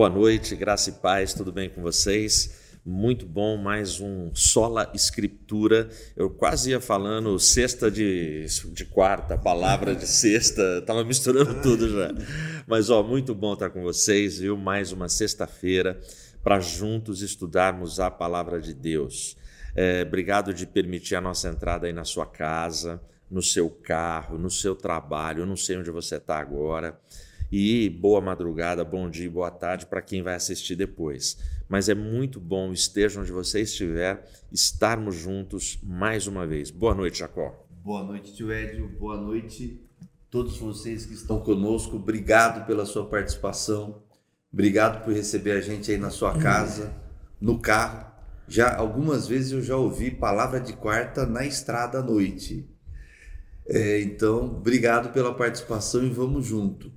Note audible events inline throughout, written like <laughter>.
Boa noite, graça e paz, tudo bem com vocês? Muito bom, mais um Sola Escritura. Eu quase ia falando sexta de, de quarta, palavra de sexta, estava misturando tudo já. Mas, ó, muito bom estar com vocês, viu? Mais uma sexta-feira para juntos estudarmos a palavra de Deus. É, obrigado de permitir a nossa entrada aí na sua casa, no seu carro, no seu trabalho. Eu não sei onde você está agora. E boa madrugada, bom dia, boa tarde para quem vai assistir depois. Mas é muito bom, esteja onde você estiver, estarmos juntos mais uma vez. Boa noite, Jacó. Boa noite, tio Edio. Boa noite todos vocês que estão conosco. Obrigado pela sua participação. Obrigado por receber a gente aí na sua casa, no carro. Já algumas vezes eu já ouvi palavra de quarta na estrada à noite. É, então, obrigado pela participação e vamos junto.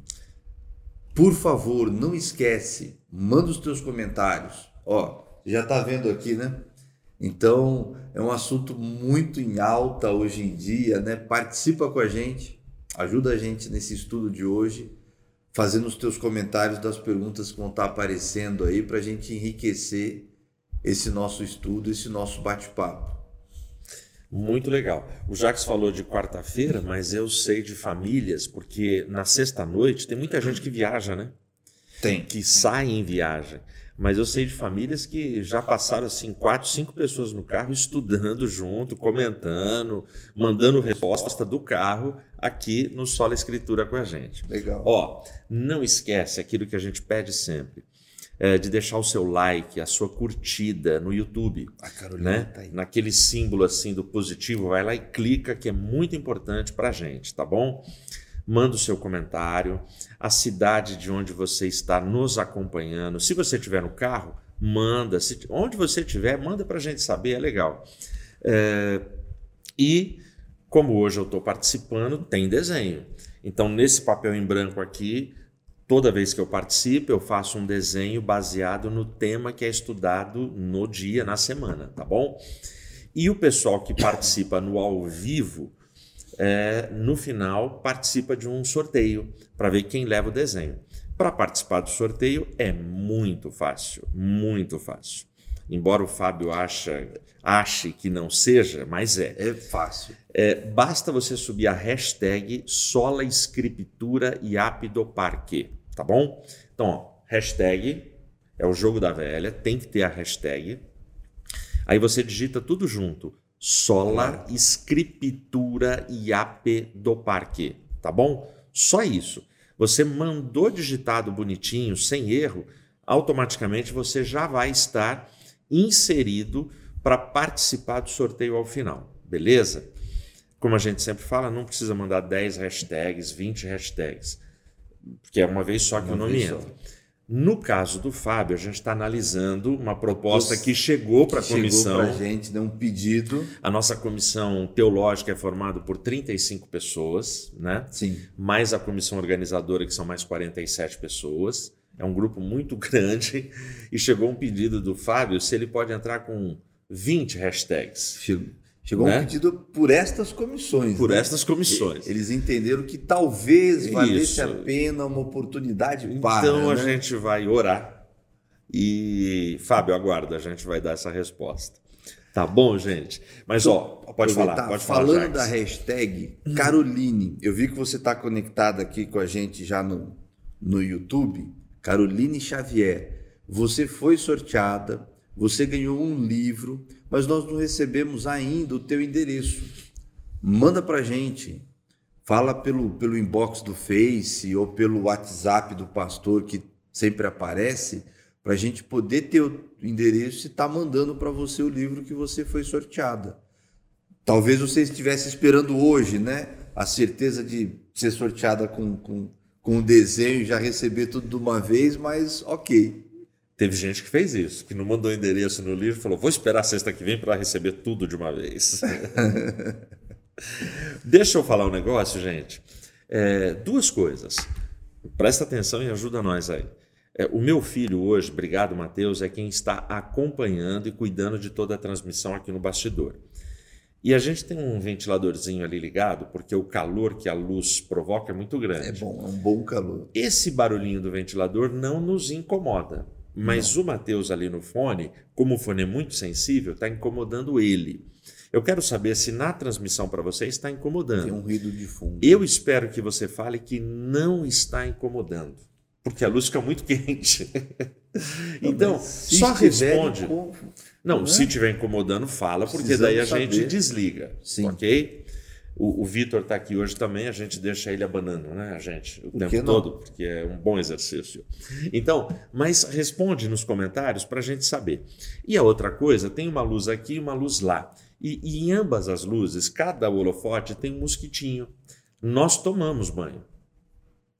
Por favor, não esquece, manda os teus comentários. Ó, já está vendo aqui, né? Então, é um assunto muito em alta hoje em dia, né? Participa com a gente, ajuda a gente nesse estudo de hoje, fazendo os teus comentários das perguntas que vão estar tá aparecendo aí para a gente enriquecer esse nosso estudo, esse nosso bate-papo. Muito legal. O Jacques falou de quarta-feira, mas eu sei de famílias, porque na sexta-noite tem muita gente que viaja, né? Tem. Que sai em viagem. Mas eu sei de famílias que já passaram assim quatro, cinco pessoas no carro estudando junto, comentando, mandando resposta do carro aqui no Sola Escritura com a gente. Legal. Ó, não esquece aquilo que a gente pede sempre é, de deixar o seu like, a sua curtida no YouTube. A Carolina né? tá aí. Naquele símbolo assim do positivo, vai lá e clica, que é muito importante para a gente, tá bom? Manda o seu comentário, a cidade de onde você está nos acompanhando. Se você estiver no carro, manda. Se, onde você estiver, manda para a gente saber, é legal. É, e como hoje eu estou participando, tem desenho. Então, nesse papel em branco aqui, Toda vez que eu participo, eu faço um desenho baseado no tema que é estudado no dia, na semana, tá bom? E o pessoal que participa no ao vivo, é, no final, participa de um sorteio para ver quem leva o desenho. Para participar do sorteio é muito fácil, muito fácil. Embora o Fábio acha, ache que não seja, mas é. É fácil. É, basta você subir a hashtag Sola Escritura e Parque, tá bom? Então, ó, hashtag é o jogo da velha, tem que ter a hashtag. Aí você digita tudo junto. Sola Escritura e Parque, tá bom? Só isso. Você mandou digitado bonitinho, sem erro, automaticamente você já vai estar inserido para participar do sorteio ao final, beleza? Como a gente sempre fala, não precisa mandar 10 hashtags, 20 hashtags, porque é uma vez só que uma o nome entra. No caso do Fábio, a gente está analisando uma proposta que chegou para a comissão. Chegou para a gente, deu um pedido. A nossa comissão teológica é formada por 35 pessoas, né? Sim. Mais a comissão organizadora, que são mais 47 pessoas. É um grupo muito <laughs> grande. E chegou um pedido do Fábio se ele pode entrar com 20 hashtags. Chegou. Né? um pedido por estas comissões. Por né? estas comissões. Eles entenderam que talvez valesse a pena uma oportunidade para. Então a né? gente vai orar. E, Fábio, aguarda, a gente vai dar essa resposta. Tá bom, gente? Mas, ó, pode falar. Pode Falando falar, da hashtag Caroline, eu vi que você está conectado aqui com a gente já no, no YouTube. Caroline Xavier, você foi sorteada, você ganhou um livro, mas nós não recebemos ainda o teu endereço. Manda para gente, fala pelo, pelo inbox do Face ou pelo WhatsApp do pastor que sempre aparece, para a gente poder ter o endereço e estar tá mandando para você o livro que você foi sorteada. Talvez você estivesse esperando hoje, né? A certeza de ser sorteada com, com, com o desenho e já receber tudo de uma vez, mas ok. Teve gente que fez isso, que não mandou endereço no livro e falou: vou esperar sexta que vem para receber tudo de uma vez. <laughs> Deixa eu falar um negócio, gente. É, duas coisas. Presta atenção e ajuda nós aí. É, o meu filho hoje, obrigado Mateus, é quem está acompanhando e cuidando de toda a transmissão aqui no bastidor. E a gente tem um ventiladorzinho ali ligado, porque o calor que a luz provoca é muito grande. É bom, é um bom calor. Esse barulhinho do ventilador não nos incomoda. Mas não. o Matheus ali no fone, como o fone é muito sensível, está incomodando ele. Eu quero saber se na transmissão para você está incomodando. Tem um ruído de fundo. Eu espero que você fale que não está incomodando, porque a luz fica muito <laughs> quente. então, só responde. Não, né? se estiver incomodando, fala, porque daí a saber. gente desliga. Sim. Ok? O, o Vitor está aqui hoje também, a gente deixa ele abanando, né, a gente, o Por tempo todo, porque é um bom exercício. Então, mas responde nos comentários para a gente saber. E a outra coisa, tem uma luz aqui e uma luz lá. E, e em ambas as luzes, cada holofote tem um mosquitinho. Nós tomamos banho.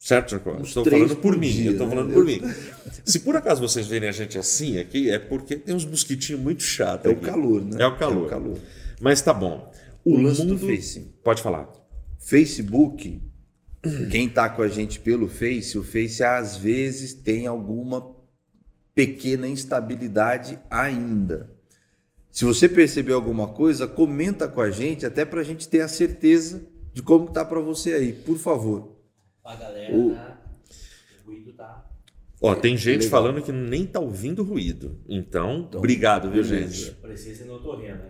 Certo, Jacó? Estou falando por, mim. Dia, estou falando né? por mim. Se por acaso vocês verem a gente assim aqui, é porque tem uns mosquitinhos muito chatos. É aqui. o calor, né? É o calor. É o calor. Mas tá bom. O, o lance mundo... do Face. Pode falar. Facebook, quem está com a gente pelo Face, o Face às vezes tem alguma pequena instabilidade ainda. Se você percebeu alguma coisa, comenta com a gente, até para a gente ter a certeza de como está para você aí, por favor. A galera o... tá. O ruído tá. Ó, tem gente Legal. falando que nem tá ouvindo ruído. Então, então obrigado, viu, gente? Precisa no otorrino, né?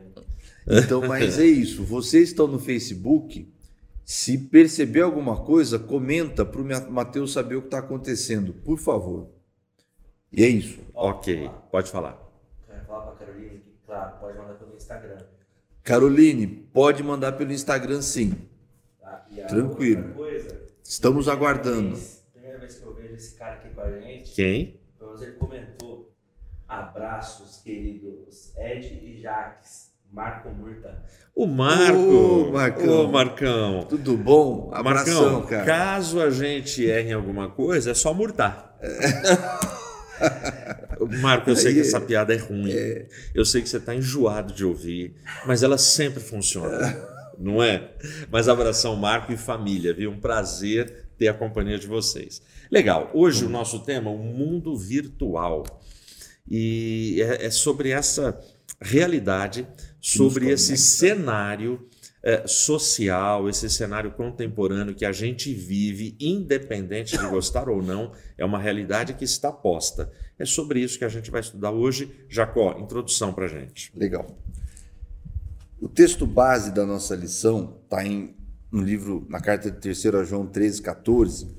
Então, mas é isso. Vocês estão no Facebook. Se perceber alguma coisa, comenta para o Matheus saber o que está acontecendo, por favor. E é isso. Ok, pode falar. Quero falar para Caroline claro, pode mandar pelo Instagram. Caroline, pode mandar pelo Instagram sim. Tá? Tranquilo. Estamos aguardando. Vez, primeira vez que eu vejo esse cara aqui com a gente. Quem? Pelo menos ele comentou. Abraços, queridos Ed e Jaques. Marco Murta. O Marco. Ô, Marcão. Ô, Marcão. Tudo bom? Abração, Marcão, cara. Caso a gente erre em alguma coisa, é só murtar. É. <laughs> Marco, eu sei que essa piada é ruim. É... Eu sei que você está enjoado de ouvir, mas ela sempre funciona <laughs> não é? Mas abração, Marco e família, viu? Um prazer ter a companhia de vocês. Legal, hoje o nosso tema é o mundo virtual. E é, é sobre essa realidade, sobre esse cenário é, social, esse cenário contemporâneo que a gente vive, independente de gostar ou não, é uma realidade que está posta. É sobre isso que a gente vai estudar hoje. Jacó, introdução para gente. Legal. O texto base da nossa lição está em no livro, na carta de 3 João 13, 14.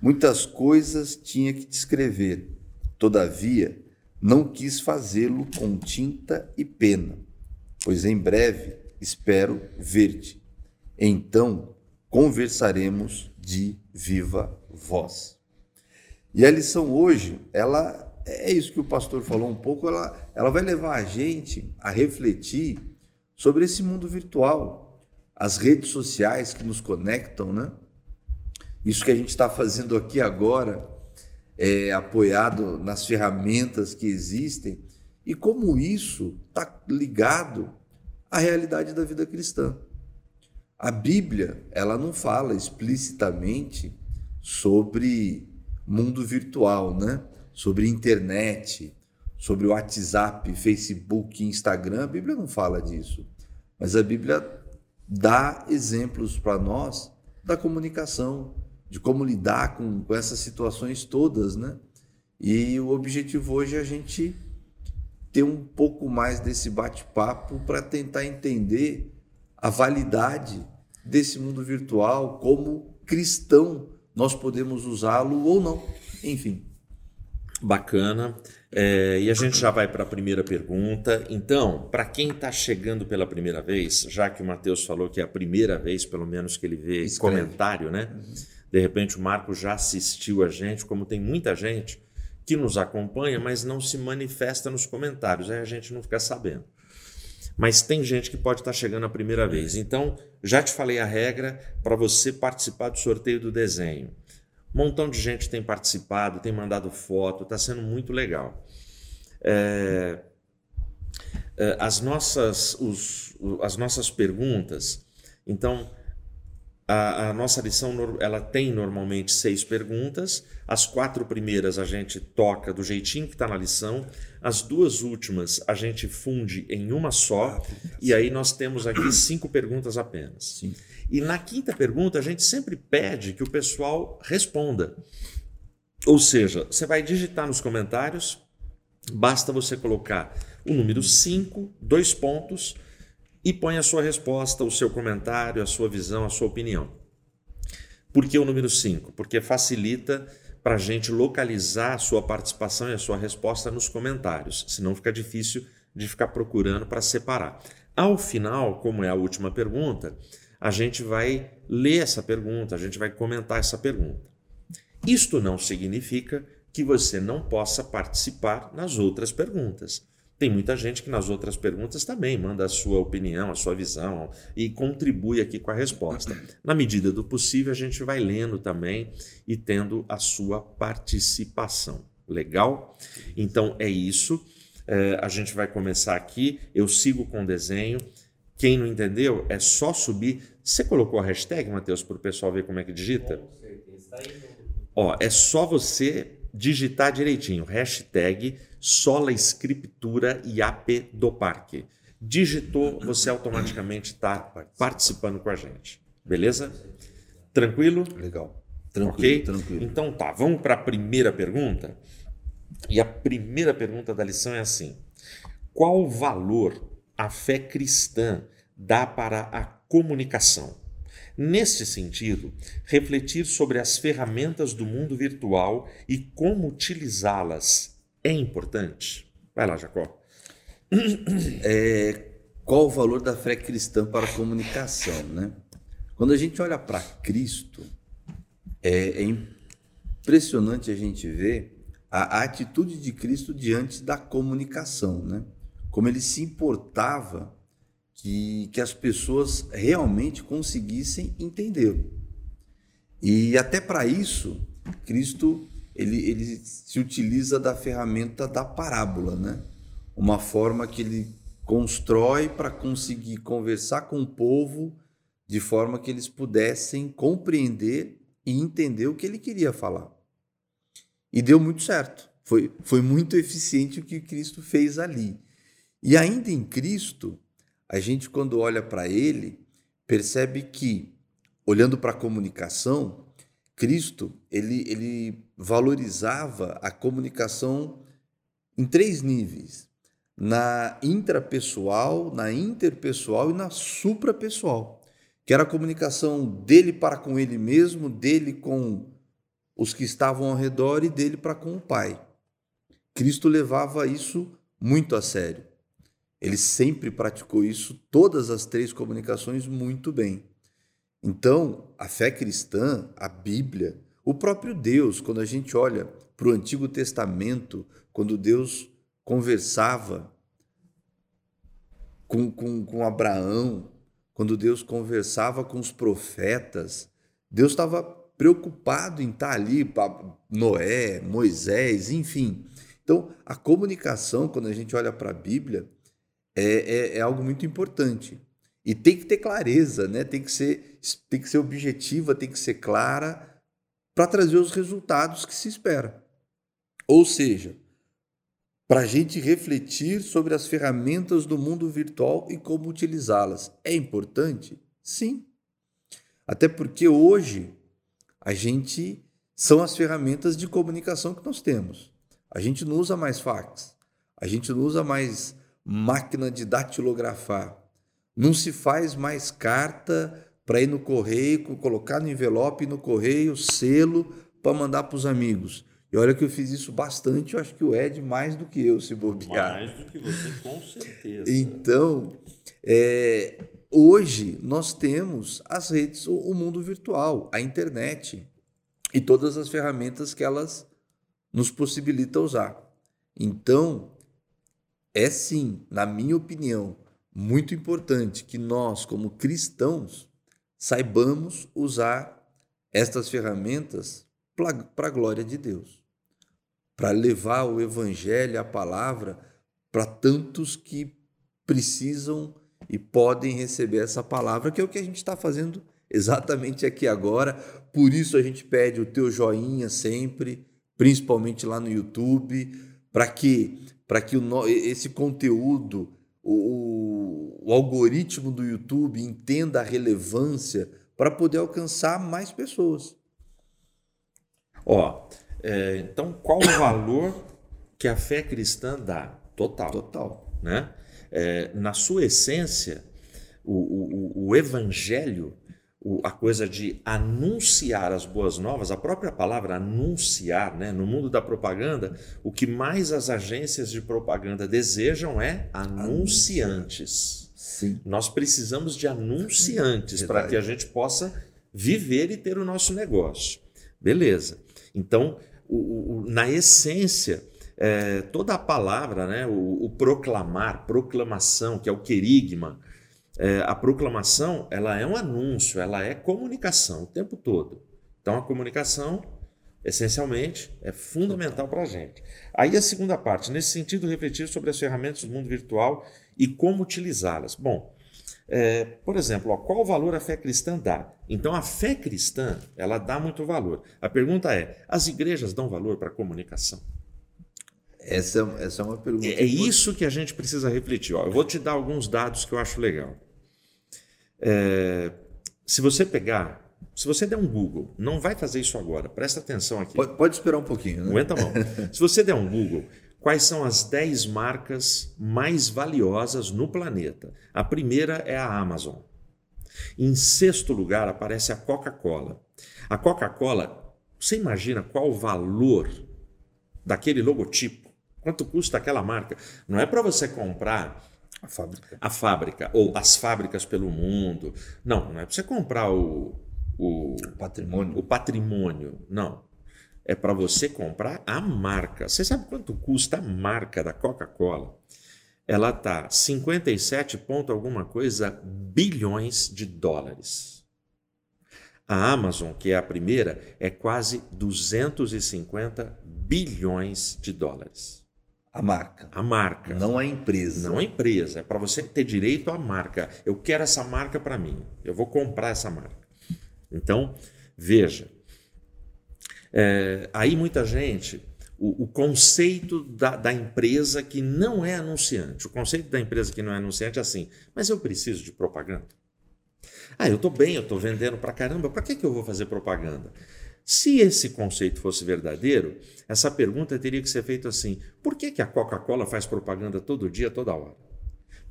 Muitas coisas tinha que te escrever, todavia não quis fazê-lo com tinta e pena, pois em breve espero ver-te. Então conversaremos de viva voz. E a lição hoje, ela é isso que o pastor falou um pouco, ela, ela vai levar a gente a refletir sobre esse mundo virtual, as redes sociais que nos conectam, né? Isso que a gente está fazendo aqui agora é apoiado nas ferramentas que existem e como isso está ligado à realidade da vida cristã. A Bíblia ela não fala explicitamente sobre mundo virtual, né? Sobre internet, sobre WhatsApp, Facebook, Instagram, a Bíblia não fala disso. Mas a Bíblia dá exemplos para nós da comunicação, de como lidar com, com essas situações todas, né? E o objetivo hoje é a gente ter um pouco mais desse bate-papo para tentar entender a validade desse mundo virtual, como cristão nós podemos usá-lo ou não. Enfim. Bacana. É, e a gente já vai para a primeira pergunta. Então, para quem está chegando pela primeira vez, já que o Matheus falou que é a primeira vez, pelo menos, que ele vê Escreve. comentário, né? Uhum. De repente o Marco já assistiu a gente, como tem muita gente que nos acompanha, mas não se manifesta nos comentários, aí a gente não fica sabendo. Mas tem gente que pode estar tá chegando a primeira vez. Então, já te falei a regra para você participar do sorteio do desenho. Um montão de gente tem participado, tem mandado foto, está sendo muito legal. É, é, as, nossas, os, as nossas perguntas, então, A, a nossa lição ela tem normalmente seis perguntas. As quatro primeiras a gente toca do jeitinho que está na lição. As duas últimas a gente funde em uma só. E aí nós temos aqui cinco perguntas apenas. Sim. E na quinta pergunta a gente sempre pede que o pessoal responda. Ou seja, você vai digitar nos comentários, basta você colocar o número 5, dois pontos, e põe a sua resposta, o seu comentário, a sua visão, a sua opinião. Por que o número 5? Porque facilita para a gente localizar a sua participação e a sua resposta nos comentários, senão fica difícil de ficar procurando para separar. Ao final, como é a última pergunta, a gente vai ler essa pergunta, a gente vai comentar essa pergunta. Isto não significa que você não possa participar nas outras perguntas. Tem muita gente que nas outras perguntas também manda a sua opinião, a sua visão e contribui aqui com a resposta. Na medida do possível, a gente vai lendo também e tendo a sua participação. Legal? Então é isso. É, a gente vai começar aqui. Eu sigo com o desenho. Quem não entendeu, é só subir. Você colocou a hashtag, Matheus, para o pessoal ver como é que digita? Com certeza. Tá Ó, é só você digitar direitinho. Hashtag Sola Escritura IAP do Parque. Digitou, você automaticamente está participando com a gente. Beleza? Tranquilo? Legal. Ok? Tranquilo, tranquilo. Então tá, vamos para a primeira pergunta. E a primeira pergunta da lição é assim: Qual valor a fé cristã dá para a comunicação? Neste sentido, refletir sobre as ferramentas do mundo virtual e como utilizá-las é importante? Vai lá, Jacó. <clears throat> É, qual o valor da fé cristã para a comunicação, né? Quando a gente olha para Cristo, é, é impressionante a gente ver a, a atitude de Cristo diante da comunicação, né? Como ele se importava que, que as pessoas realmente conseguissem entendê-lo. E até para isso, Cristo ele, ele se utiliza da ferramenta da parábola, né? Uma forma que ele constrói para conseguir conversar com o povo de forma que eles pudessem compreender e entender o que ele queria falar. E deu muito certo. Foi, foi muito eficiente o que Cristo fez ali. E ainda em Cristo, a gente, quando olha para ele, percebe que, olhando para a comunicação, Cristo ele, ele valorizava a comunicação em três níveis: na intrapessoal, na interpessoal e na suprapessoal, que era a comunicação dele para com ele mesmo, dele com os que estavam ao redor e dele para com o Pai. Cristo levava isso muito a sério. Ele sempre praticou isso, todas as três comunicações, muito bem. Então, a fé cristã, a Bíblia, o próprio Deus, quando a gente olha para o Antigo Testamento, quando Deus conversava com, com, com Abraão, quando Deus conversava com os profetas, Deus estava preocupado em estar ali Noé, Moisés, enfim. Então, a comunicação, quando a gente olha para a Bíblia, é, é, é algo muito importante. E tem que ter clareza, né? tem, que ser, tem que ser objetiva, tem que ser clara para trazer os resultados que se espera. Ou seja, para a gente refletir sobre as ferramentas do mundo virtual e como utilizá-las. É importante? Sim. Até porque hoje a gente são as ferramentas de comunicação que nós temos. A gente não usa mais fax, a gente não usa mais máquina de datilografar, não se faz mais carta para ir no correio, colocar no envelope no correio, selo para mandar para os amigos. E olha que eu fiz isso bastante, eu acho que o Ed mais do que eu, se bobear. Mais do que você, com certeza. Então, é, hoje nós temos as redes, o, o mundo virtual, a internet e todas as ferramentas que elas nos possibilitam usar. Então, é sim, na minha opinião, muito importante que nós, como cristãos, saibamos usar estas ferramentas para a glória de Deus, para levar o evangelho, a palavra, para tantos que precisam e podem receber essa palavra, que é o que a gente está fazendo exatamente aqui agora. Por isso a gente pede o teu joinha sempre, principalmente lá no YouTube, para que para que o, esse conteúdo, o, o algoritmo do YouTube entenda a relevância para poder alcançar mais pessoas. Ó, é, então qual o valor que a fé cristã dá? Total. Total. Né? É, na sua essência, o, o, o evangelho, o, a coisa de anunciar as boas novas, a própria palavra anunciar, né? no mundo da propaganda, o que mais as agências de propaganda desejam é anunciantes. Sim. Nós precisamos de anunciantes para que a gente possa viver e ter o nosso negócio. Beleza. Então, o, o, na essência, é, toda a palavra, né, o, o, proclamar, proclamação, que é o querigma, é, a proclamação ela é um anúncio, ela é comunicação o tempo todo. Então, a comunicação, essencialmente, é fundamental para a gente. Aí a segunda parte, nesse sentido, refletir sobre as ferramentas do mundo virtual e como utilizá-las. Bom, é, por exemplo, ó, qual valor a fé cristã dá? Então, a fé cristã, ela dá muito valor. A pergunta é, as igrejas dão valor para a comunicação? Essa, essa é uma pergunta. É, é isso que a gente precisa refletir. Ó, eu vou te dar alguns dados que eu acho legal. É, se você pegar, se você der um Google, não vai fazer isso agora, presta atenção aqui. Pode, pode esperar um pouquinho. Né? Aguenta a mão. <laughs> se você der um Google, Quais são as 10 marcas mais valiosas no planeta? A primeira é a Amazon. Em sexto lugar aparece a Coca-Cola. A Coca-Cola, você imagina qual o valor daquele logotipo? Quanto custa aquela marca? Não é para você comprar a fábrica. a fábrica ou as fábricas pelo mundo. Não, não é para você comprar o, o patrimônio. O patrimônio. Não é para você comprar a marca. Você sabe quanto custa a marca da Coca-Cola? Ela tá 57 ponto alguma coisa bilhões de dólares. A Amazon, que é a primeira, é quase 250 bilhões de dólares. A marca. A marca. Não a empresa. Não a empresa. É para você ter direito à marca. Eu quero essa marca para mim. Eu vou comprar essa marca. Então, veja, é, aí muita gente, o, o conceito da, da, empresa que não é anunciante, o conceito da empresa que não é anunciante é assim, mas eu preciso de propaganda. Ah, eu estou bem, eu estou vendendo para caramba, para que, que eu vou fazer propaganda? Se esse conceito fosse verdadeiro, essa pergunta teria que ser feita assim: por que, que a Coca-Cola faz propaganda todo dia, toda hora?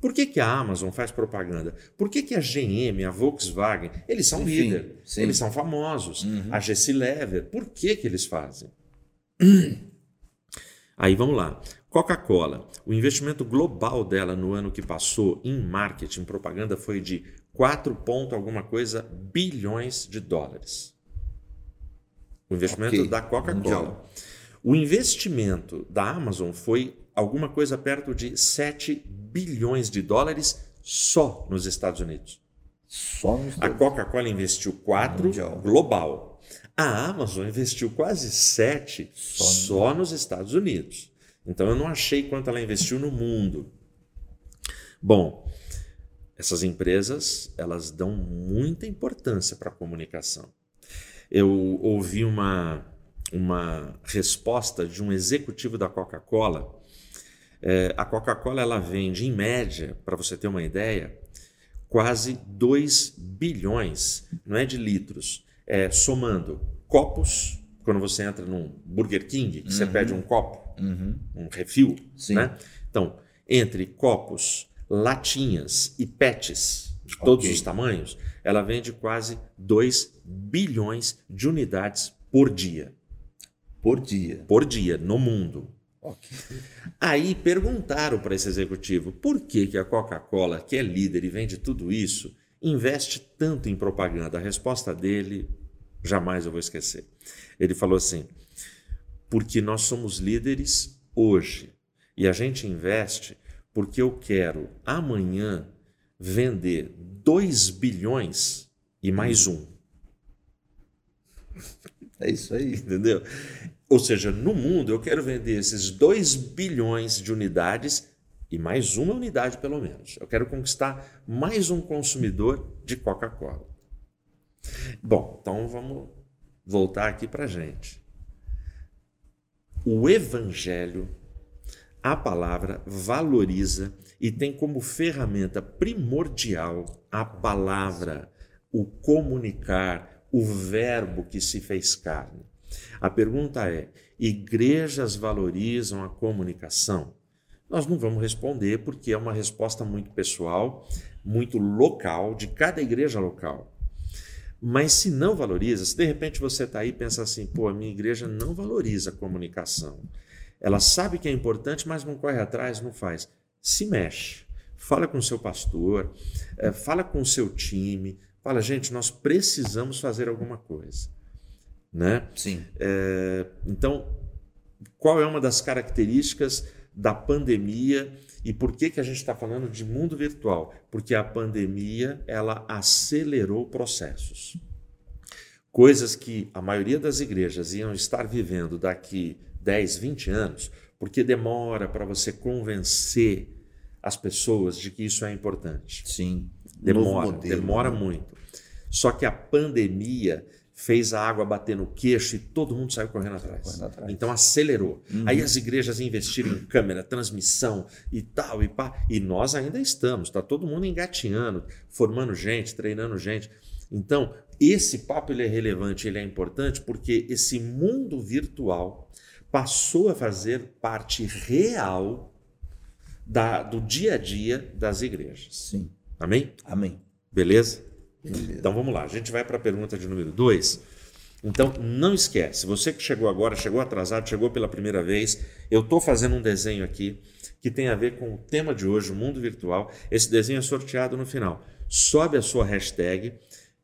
Por que, que a Amazon faz propaganda? Por que, que a GM, a Volkswagen, eles são líder, eles são famosos. Uhum. A Gessi Lever, por que, que eles fazem? <clears throat> Aí vamos lá. Coca-Cola, o investimento global dela no ano que passou em marketing, propaganda, foi de 4 ponto alguma coisa bilhões de dólares. O investimento okay. da Coca-Cola. O investimento da Amazon foi alguma coisa perto de 7 bilhões de dólares só nos Estados Unidos. Só nos A Coca-Cola investiu 4 global. A Amazon investiu quase 7 só, só nos Estados Unidos. Então eu não achei quanto ela investiu no mundo. Bom, essas empresas elas dão muita importância para a comunicação. Eu ouvi uma, uma resposta de um executivo da Coca-Cola é, a Coca-Cola ela vende, em média, para você ter uma ideia, quase 2 bilhões, não é de litros, é, somando copos, quando você entra num Burger King, que uhum. você pede um copo, uhum. um refil, né? Então, entre copos, latinhas e pets de todos okay. os tamanhos, ela vende quase 2 bilhões de unidades por dia. Por dia. Por dia, no mundo. Okay. Aí perguntaram para esse executivo por que, que a Coca-Cola, que é líder e vende tudo isso, investe tanto em propaganda. A resposta dele, jamais eu vou esquecer. Ele falou assim: porque nós somos líderes hoje e a gente investe porque eu quero amanhã vender 2 bilhões e mais um. É isso aí. <laughs> Entendeu? Ou seja, no mundo eu quero vender esses 2 bilhões de unidades e mais uma unidade pelo menos. Eu quero conquistar mais um consumidor de Coca-Cola. Bom, então vamos voltar aqui para gente. O Evangelho, a palavra, valoriza e tem como ferramenta primordial a palavra, o comunicar, o verbo que se fez carne. A pergunta é: igrejas valorizam a comunicação? Nós não vamos responder porque é uma resposta muito pessoal, muito local, de cada igreja local. Mas se não valoriza, se de repente você está aí e pensa assim, pô, a minha igreja não valoriza a comunicação. Ela sabe que é importante, mas não corre atrás, não faz. Se mexe. Fala com seu pastor, eh, fala com seu time, fala, gente, nós precisamos fazer alguma coisa. Né? Sim. É, então, qual é uma das características da pandemia e por que, que a gente está falando de mundo virtual? Porque a pandemia ela acelerou processos. Coisas que a maioria das igrejas iam estar vivendo daqui 10, 20 anos, porque demora para você convencer as pessoas de que isso é importante. Sim. Demora, demora né? muito. Só que a pandemia fez a água bater no queixo e todo mundo saiu correndo atrás. correndo atrás. Então acelerou. Aí as igrejas investiram em câmera, transmissão e tal e pá. E nós ainda estamos, tá todo mundo engatinhando, formando gente, treinando gente. Então, esse papo ele é relevante, ele é importante porque esse mundo virtual passou a fazer parte real da, do dia a dia das igrejas. Sim. Amém? Amém. Beleza? Beleza. Então vamos lá, a gente vai para a pergunta de número 2. Então não esquece, você que chegou agora, chegou atrasado, chegou pela primeira vez, eu estou fazendo um desenho aqui que tem a ver com o tema de hoje, o mundo virtual. Esse desenho é sorteado no final. Sobe a sua hashtag,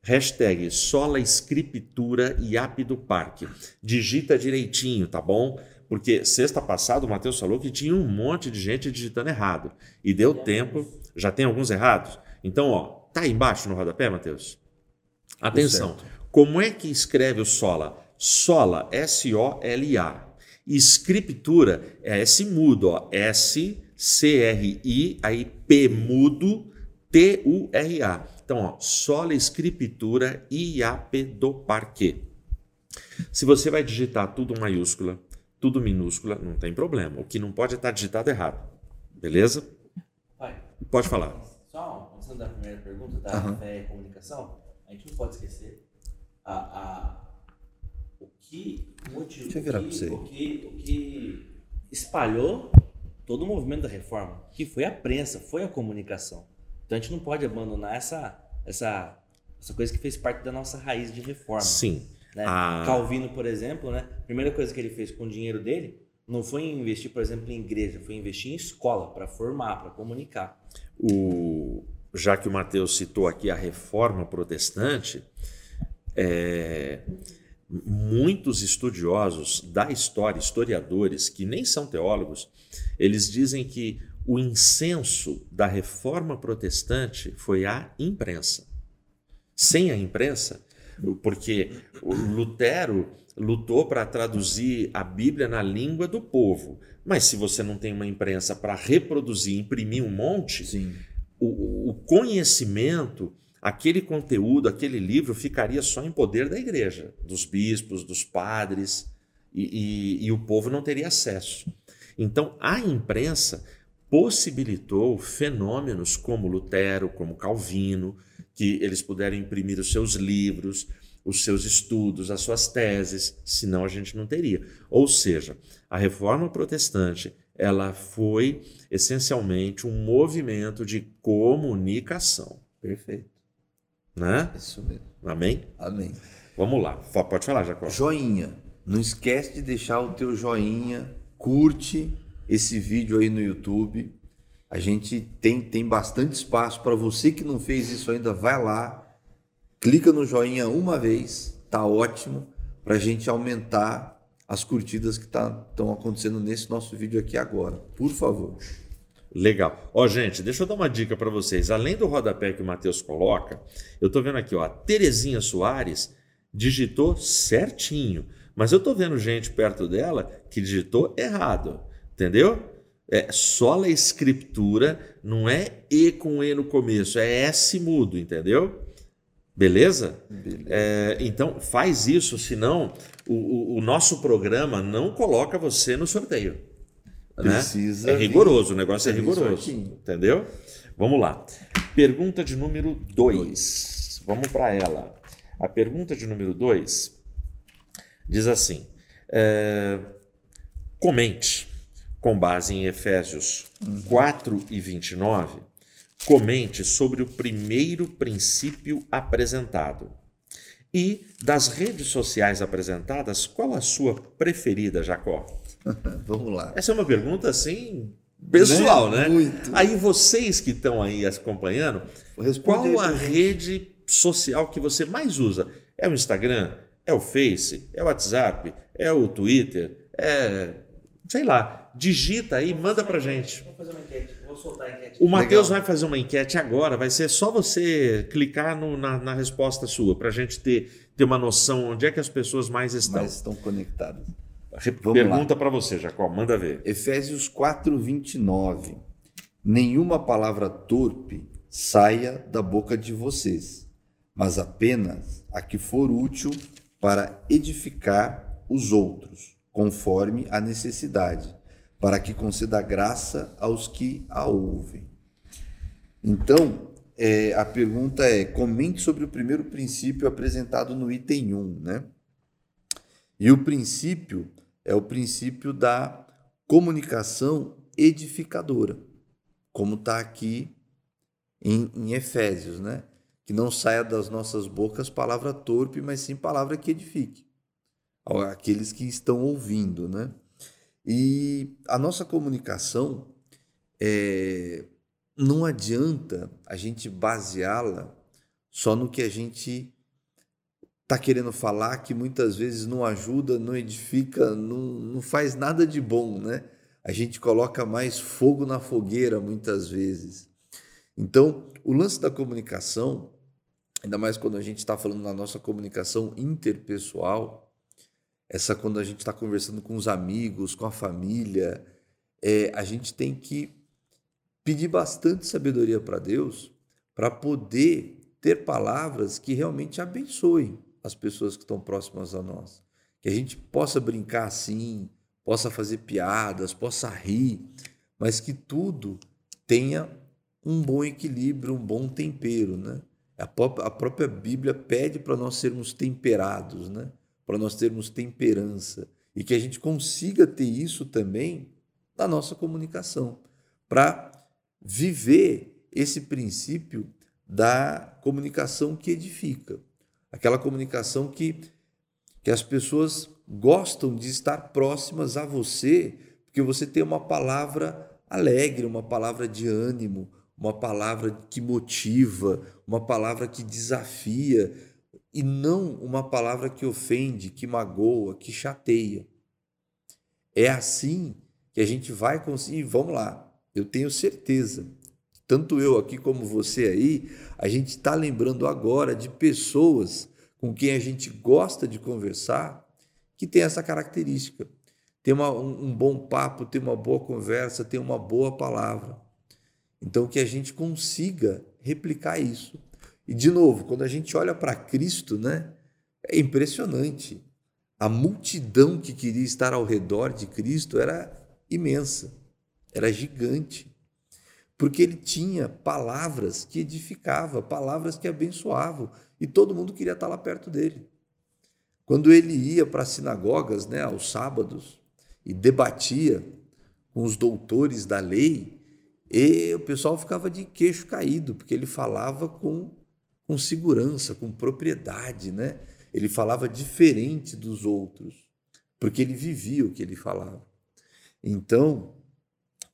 hashtag Sola Escritura e App do Parque. Digita direitinho, tá bom? Porque sexta passada o Matheus falou que tinha um monte de gente digitando errado. E deu tempo, já tem alguns errados. Então, ó, tá aí embaixo no rodapé, Matheus? Atenção. Como é que escreve o Sola? Sola, S-O-L-A. Escritura é S mudo, ó. S-C-R-I, aí P mudo, T-U-R-A. Então, ó, Sola Escritura IAP do Parque. Se você vai digitar tudo maiúscula, tudo minúscula, não tem problema. O que não pode é estar digitado errado. Beleza? Pode falar. só antes da primeira pergunta da Aham. fé e comunicação, a gente não pode esquecer a, a, o que motivou, Deixa eu virar o, que, você. o, que, o que espalhou todo o movimento da reforma, que foi a prensa, foi a comunicação. Então a gente não pode abandonar essa, essa, essa coisa que fez parte da nossa raiz de reforma. Sim. né? Ah. Calvino, por exemplo, né? a primeira coisa que ele fez com o dinheiro dele não foi investir, por exemplo, em igreja, foi investir em escola, para formar, para comunicar. O, já que o Mateus citou aqui a reforma protestante, é, muitos estudiosos da história, historiadores que nem são teólogos, eles dizem que o incenso da reforma protestante foi a imprensa. Sem a imprensa, porque Lutero lutou para traduzir a Bíblia na língua do povo. Mas se você não tem uma imprensa para reproduzir, imprimir um monte, o, o conhecimento, aquele conteúdo, aquele livro ficaria só em poder da igreja, dos bispos, dos padres, e, e- e o povo não teria acesso. Então, a imprensa possibilitou fenômenos como Lutero, como Calvino, que eles puderam imprimir os seus livros, os seus estudos, as suas teses, senão a gente não teria. Ou seja, a reforma protestante ela foi essencialmente um movimento de comunicação, Perfeito. né? Isso mesmo. Amém? Amém. Vamos lá, pode falar, Jacó. Joinha. Não esquece de deixar o teu joinha. Curte esse vídeo aí no YouTube. A gente tem, tem bastante espaço para você que não fez isso ainda, vai lá, clica no joinha uma vez, tá ótimo, para a gente aumentar as curtidas que estão acontecendo nesse nosso vídeo aqui agora. Por favor. Legal. Ó, gente, deixa eu dar uma dica para vocês. Além do rodapé que o Matheus coloca, eu tô vendo aqui, ó, a Terezinha Soares digitou certinho, mas eu tô vendo gente perto dela que digitou errado, entendeu? É sola escritura, não é E com E no começo, é S mudo, entendeu? Beleza? Beleza. É, então faz isso, senão o, o, o nosso programa não coloca você no sorteio. né? Precisa É rigoroso, o vir- negócio é rigoroso. Entendeu? Vamos lá. Pergunta de número 2. Vamos para ela. A pergunta de número 2 diz assim: é, comente, com base em Efésios 4 e 29, comente sobre o primeiro princípio apresentado. E das redes sociais apresentadas, qual a sua preferida, Jacó? <laughs> Vamos lá. Essa é uma pergunta assim pessoal, né? Muito. Aí vocês que estão aí acompanhando, Responde qual a rede social que você mais usa? É o Instagram? É o Face? É o WhatsApp? É o Twitter? É, sei lá, digita aí, manda pra gente. Vou fazer uma enquete. Vou soltar a enquete. O Matheus vai fazer uma enquete agora, vai ser só você clicar no- na, na resposta sua, pra gente ter, ter uma noção onde é que as pessoas mais estão. Mas estão conectadas. Vamos Pergunta pra você, Jacó, manda ver. Efésios 4, 29. Nenhuma palavra torpe saia da boca de vocês, mas apenas a que for útil para edificar os outros, conforme a necessidade, para que conceda graça aos que a ouvem. Então, é, a pergunta é: comente sobre o primeiro princípio apresentado no item 1, né? E o princípio é o princípio da comunicação edificadora, como está aqui em, em Efésios, né? Que não saia das nossas bocas palavra torpe, mas sim palavra que edifique. Aqueles que estão ouvindo, né? E a nossa comunicação, é, não adianta a gente baseá-la só no que a gente está querendo falar, que muitas vezes não ajuda, não edifica, não, não faz nada de bom, né? A gente coloca mais fogo na fogueira muitas vezes. Então, o lance da comunicação, ainda mais quando a gente está falando na nossa comunicação interpessoal, essa quando a gente está conversando com os amigos, com a família, é, a gente tem que pedir bastante sabedoria para Deus para poder ter palavras que realmente abençoem as pessoas que estão próximas a nós. Que a gente possa brincar assim, possa fazer piadas, possa rir, mas que tudo tenha um bom equilíbrio, um bom tempero, né? A própria, Bíblia pede para nós sermos temperados, né? Para nós termos temperança e que a gente consiga ter isso também na nossa comunicação, para viver esse princípio da comunicação que edifica, aquela comunicação que, que as pessoas gostam de estar próximas a você, porque você tem uma palavra alegre, uma palavra de ânimo, uma palavra que motiva, uma palavra que desafia, e não uma palavra que ofende, que magoa, que chateia. É assim que a gente vai conseguir. Vamos lá, eu tenho certeza, tanto eu aqui como você aí, a gente está lembrando agora de pessoas com quem a gente gosta de conversar que tem essa característica. Tem uma, um, um bom papo, tem uma boa conversa, tem uma boa palavra. Então, que a gente consiga replicar isso. E, de novo, quando a gente olha para Cristo, né, é impressionante. A multidão que queria estar ao redor de Cristo era imensa, era gigante. Porque ele tinha palavras que edificavam, palavras que abençoavam, e todo mundo queria estar lá perto dele. Quando ele ia para as sinagogas, né, aos sábados, e debatia com os doutores da lei, e o pessoal ficava de queixo caído, porque ele falava com, com segurança, com propriedade, né? Ele falava diferente dos outros, porque ele vivia o que ele falava. Então,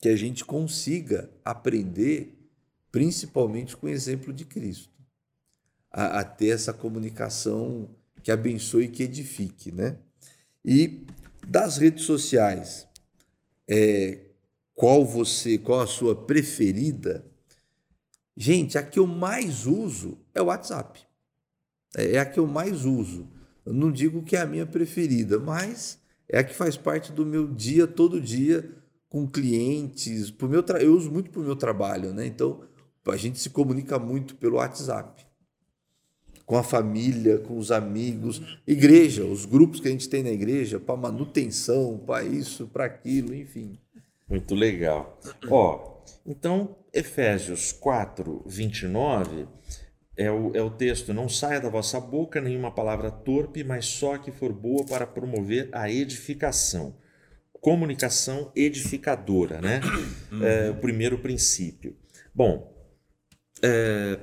que a gente consiga aprender, principalmente com o exemplo de Cristo, a, a ter essa comunicação que abençoe e que edifique, né? E das redes sociais, é, qual você, qual a sua preferida? Gente, a que eu mais uso é o WhatsApp. É a que eu mais uso. Eu não digo que é a minha preferida, mas é a que faz parte do meu dia, todo dia, com clientes. Pro meu tra... Eu uso muito para o meu trabalho, né? Então, a gente se comunica muito pelo WhatsApp. com a família, com os amigos, igreja, os grupos que a gente tem na igreja, para manutenção, para isso, para aquilo, enfim. Muito legal. Ó, então, Efésios 4, 29 é o, é o texto: Não saia da vossa boca nenhuma palavra torpe, mas só que for boa para promover a edificação. Comunicação edificadora, né? É, o primeiro princípio. Bom, é,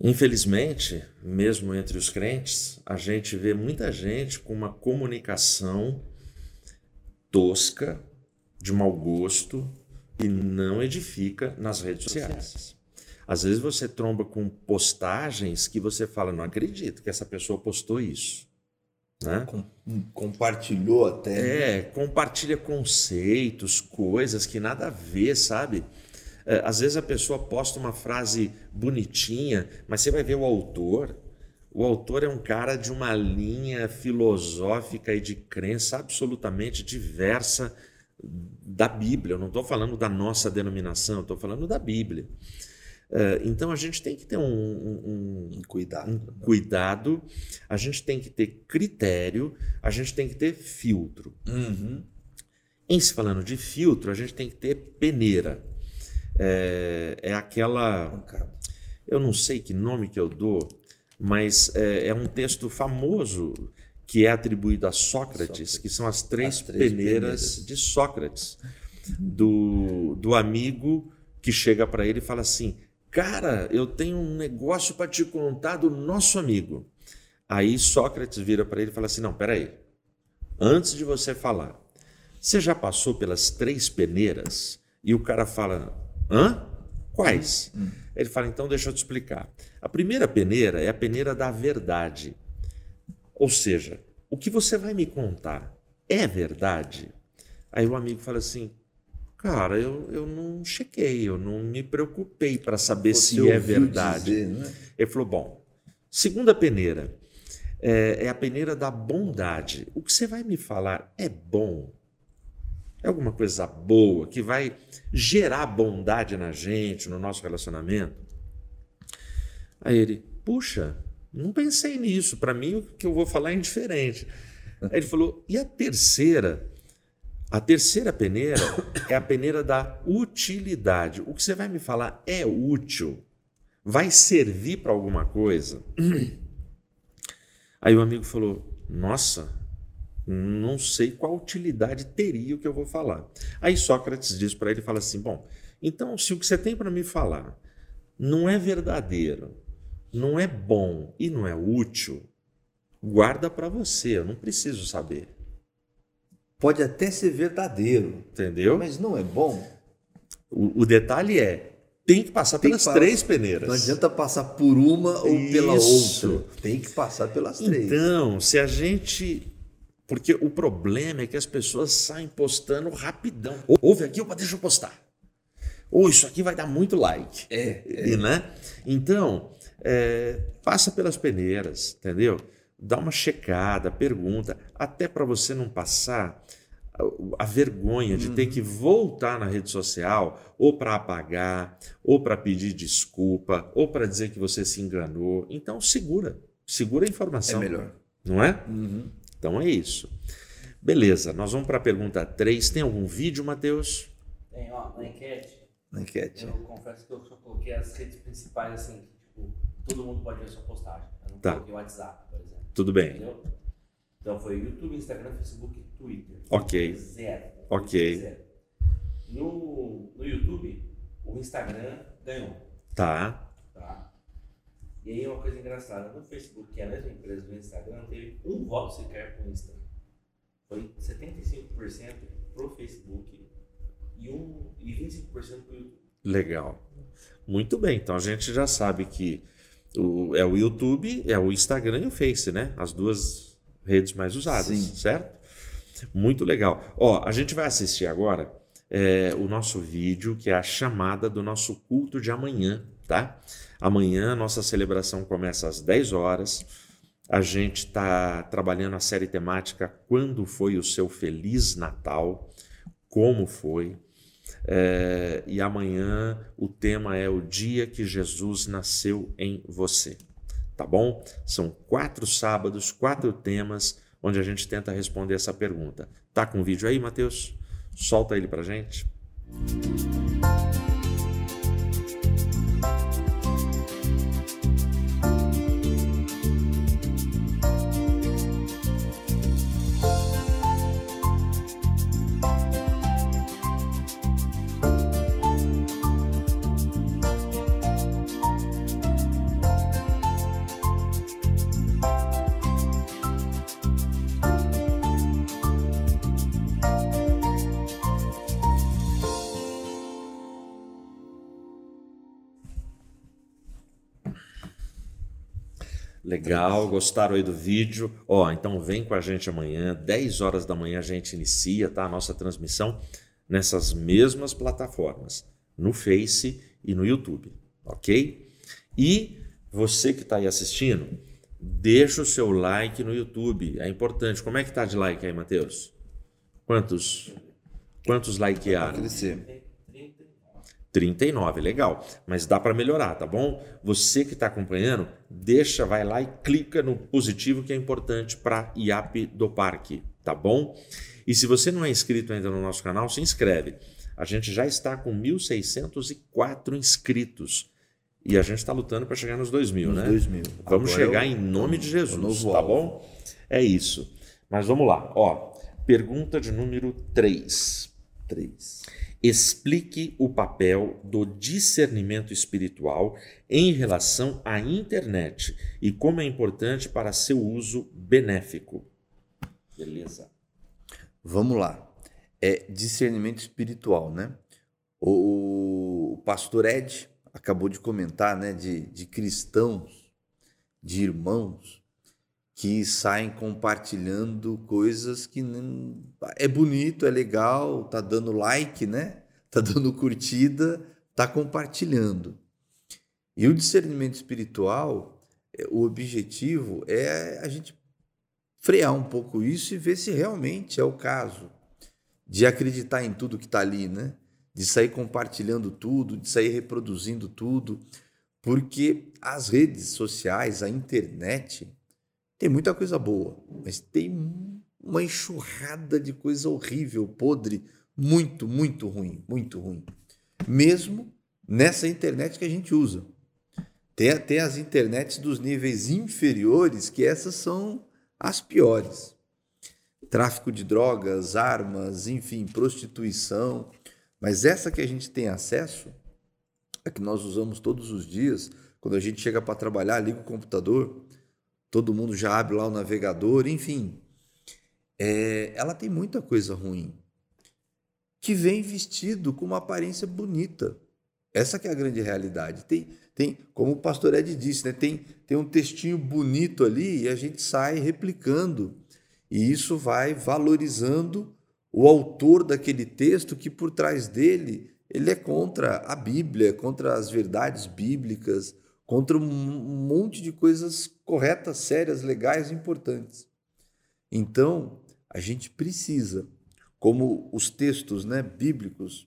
infelizmente, mesmo entre os crentes, a gente vê muita gente com uma comunicação tosca, de mau gosto e não edifica nas redes sociais. Às vezes você tromba com postagens que você fala, não acredito que essa pessoa postou isso. Né? Com, compartilhou até. É, compartilha conceitos, coisas que nada a ver, sabe? É, às vezes a pessoa posta uma frase bonitinha, mas você vai ver o autor. O autor é um cara de uma linha filosófica e de crença absolutamente diversa da Bíblia. Eu não estou falando da nossa denominação, estou falando da Bíblia. É, então a gente tem que ter um, um, um, cuidado. um cuidado, a gente tem que ter critério, a gente tem que ter filtro. Uhum. Em se falando de filtro, a gente tem que ter peneira. É, é aquela. Eu não sei que nome que eu dou, mas é, é um texto famoso que é atribuído a Sócrates, Sócrates. que são as três, as três peneiras, peneiras, de Sócrates, do, do amigo que chega para ele e fala assim: Cara, eu tenho um negócio para te contar do nosso amigo. Aí Sócrates vira para ele e fala assim: Não, peraí. Antes de você falar, você já passou pelas três peneiras? E o cara fala: Hã? Quais? Hum. Ele fala: Então deixa eu te explicar. A primeira peneira é a peneira da verdade. Ou seja, o que você vai me contar é verdade? Aí o amigo fala assim: Cara, eu, eu não chequei, eu não me preocupei para saber Você se é verdade. Dizer, né? Ele falou: bom, segunda peneira é, é, a peneira da bondade. O que você vai me falar é bom? É alguma coisa boa que vai gerar bondade na gente, no nosso relacionamento? Aí ele, puxa, não pensei nisso. Para mim, o que eu vou falar é indiferente. Aí ele falou: e a terceira? A terceira peneira é a peneira da utilidade. O que você vai me falar é útil? Vai servir para alguma coisa? Aí o amigo falou: Nossa, não sei qual utilidade teria o que eu vou falar. Aí Sócrates diz para ele: fala assim, Bom, então se o que você tem para me falar não é verdadeiro, não é bom e não é útil, guarda para você, eu não preciso saber pode até ser verdadeiro. Entendeu? Mas não é bom. O, o detalhe é, tem que passar tem pelas que três peneiras. Não adianta passar por uma ou Isso. pela outra. Tem que passar pelas três. Então, se a gente. Porque o problema é que as pessoas saem postando rapidão. Ouve aqui, opa, deixa eu postar. Ou isso aqui vai dar muito like. É. é. né? Então, é, passa pelas peneiras, entendeu? dá uma checada, pergunta, até para você não passar a vergonha de ter que voltar na rede social ou para apagar, ou para pedir desculpa, ou para dizer que você se enganou. Então segura, segura a informação. É melhor. Não é? Uhum. Então é isso. Beleza, nós vamos para a pergunta 3. Tem algum vídeo, Matheus? Tem, ó, na enquete. Na enquete. Eu confesso que eu só coloquei as redes principais, assim, tipo, todo mundo pode ver sua postagem. Eu não tá. coloquei o WhatsApp, por exemplo. Tudo bem. Entendeu? Então foi YouTube, Instagram, Facebook, Twitter. Ok. Zero. Ok. Zero. No, no YouTube, o Instagram ganhou. Tá. Tá. E aí uma coisa engraçada, no Facebook, que é a mesma empresa do Instagram, teve um voto sequer pro Insta. Foi 75% pro Facebook e, um, e 25% pro YouTube. Legal. Muito bem, então a gente já sabe que o, é o YouTube, é o Instagram e o Face, né? As duas redes mais usadas, Sim. certo? Muito legal. Ó, a gente vai assistir agora é, o nosso vídeo, que é a chamada do nosso culto de amanhã, tá? Amanhã nossa celebração começa às 10 horas. A gente está trabalhando a série temática Quando foi o seu Feliz Natal? Como foi? É, e amanhã o tema é o dia que Jesus nasceu em você. Tá bom? São quatro sábados, quatro temas onde a gente tenta responder essa pergunta. Tá com o vídeo aí, Mateus? Solta ele pra gente. Legal, gostaram aí do vídeo? Ó, então vem com a gente amanhã, 10 horas da manhã a gente inicia, tá? A nossa transmissão nessas mesmas plataformas, no Face e no YouTube, ok? E você que está aí assistindo, deixa o seu like no YouTube, é importante. Como é que tá de like aí, Matheus? Quantos? Quantos likearam? Vai crescer. 39, legal. Mas dá para melhorar, tá bom? Você que está acompanhando, deixa, vai lá e clica no positivo que é importante para IAP do Parque, tá bom? E se você não é inscrito ainda no nosso canal, se inscreve. A gente já está com 1.604 inscritos. E a gente está lutando para chegar nos 2.000, né? 2.000. Vamos Agora chegar é o- em nome de Jesus, tá bom? É isso. Mas vamos lá, ó. Pergunta de número 3. 3. Explique o papel do discernimento espiritual em relação à internet e como é importante para seu uso benéfico. Beleza. Vamos lá. É discernimento espiritual, né? O, pastor Ed acabou de comentar, né, de, de cristãos, de irmãos que saem compartilhando coisas que é bonito, é legal, tá dando like, né? <laughs> Tá dando curtida, tá compartilhando. E o discernimento espiritual, é, o objetivo é a gente frear um pouco isso e ver se realmente é o caso de acreditar em tudo que está ali, né? De sair compartilhando tudo, de sair reproduzindo tudo, porque as redes sociais, a internet, tem muita coisa boa, mas tem uma enxurrada de coisa horrível, podre, muito, muito ruim, muito ruim. Mesmo nessa internet que a gente usa. Tem até as internets dos níveis inferiores, que essas são as piores. Tráfico de drogas, armas, enfim, prostituição. Mas essa que a gente tem acesso, a que nós usamos todos os dias, quando a gente chega para trabalhar, liga o computador, todo mundo já abre lá o navegador, enfim. É, ela tem muita coisa ruim que vem vestido com uma aparência bonita. Essa que é a grande realidade. Tem, tem como o pastor Ed disse, né? tem, tem um textinho bonito ali e a gente sai replicando. E isso vai valorizando o autor daquele texto que por trás dele ele é contra a Bíblia, contra as verdades bíblicas, contra um monte de coisas corretas, sérias, legais, importantes. Então, a gente precisa, como os textos né, bíblicos,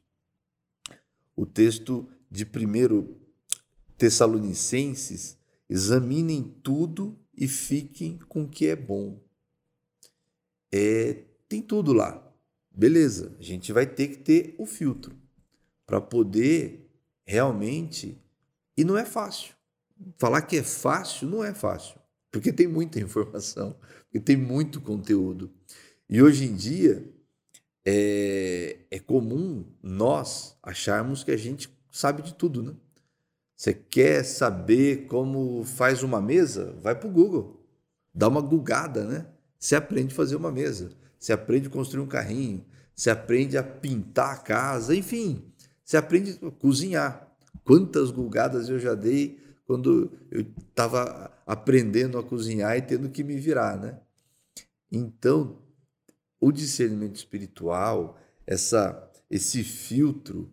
o texto de 1 Tessalonicenses, examinem tudo e fiquem com o que é bom. É, tem tudo lá. Beleza, a gente vai ter que ter o filtro para poder realmente. E não é fácil. Falar que é fácil não é fácil, porque tem muita informação, porque tem muito conteúdo. E hoje em dia é, é comum nós acharmos que a gente sabe de tudo, né? Você quer saber como faz uma mesa? Vai para o Google, dá uma gugada, né? Você aprende a fazer uma mesa, você aprende a construir um carrinho, você aprende a pintar a casa, enfim, você aprende a cozinhar. Quantas gugadas eu já dei quando eu estava aprendendo a cozinhar e tendo que me virar, né? Então, o discernimento espiritual, essa, esse filtro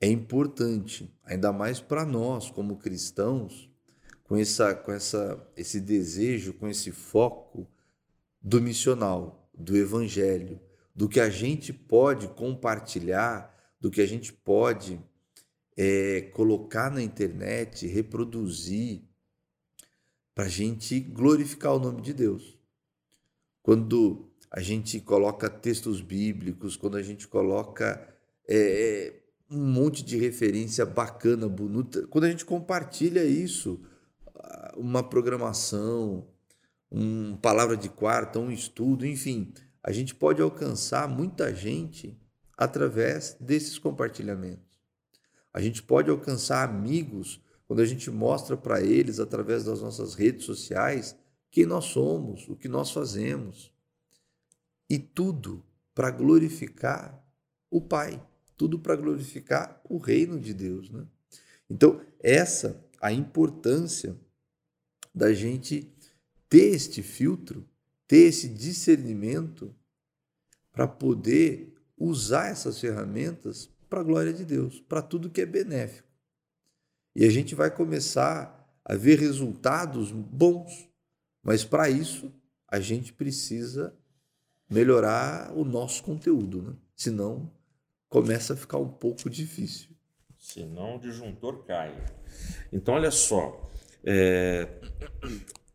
é importante, ainda mais para nós como cristãos, com, essa, com essa, esse desejo, com esse foco do missional, do evangelho, do que a gente pode compartilhar, do que a gente pode é, colocar na internet, reproduzir, para a gente glorificar o nome de Deus. Quando a gente coloca textos bíblicos, quando a gente coloca é, um monte de referência bacana, bonita, quando a gente compartilha isso, uma programação, uma palavra de quarta, um estudo, enfim, a gente pode alcançar muita gente através desses compartilhamentos. A gente pode alcançar amigos quando a gente mostra para eles, através das nossas redes sociais, quem nós somos, o que nós fazemos. E tudo para glorificar o Pai, tudo para glorificar o reino de Deus. Né? Então, essa a importância da gente ter este filtro, ter esse discernimento para poder usar essas ferramentas para a glória de Deus, para tudo que é benéfico. E a gente vai começar a ver resultados bons, mas para isso a gente precisa melhorar o nosso conteúdo, né? senão começa a ficar um pouco difícil. Senão o disjuntor cai. Então, olha só, é...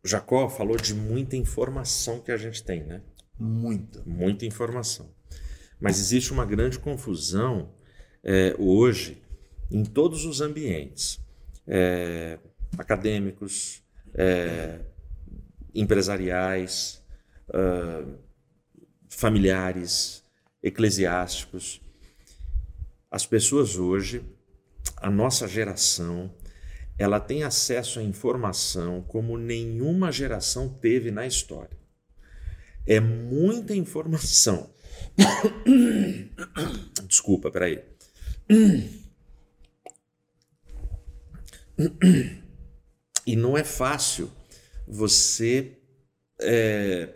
Jacó falou de muita informação que a gente tem, né? Muita. Muita informação. Mas existe uma grande confusão é, hoje em todos os ambientes é, acadêmicos, é, empresariais, uh, familiares, eclesiásticos. As pessoas hoje, a nossa geração, ela tem acesso à informação como nenhuma geração teve na história. É muita informação. <coughs> Desculpa, peraí. E não é fácil você é,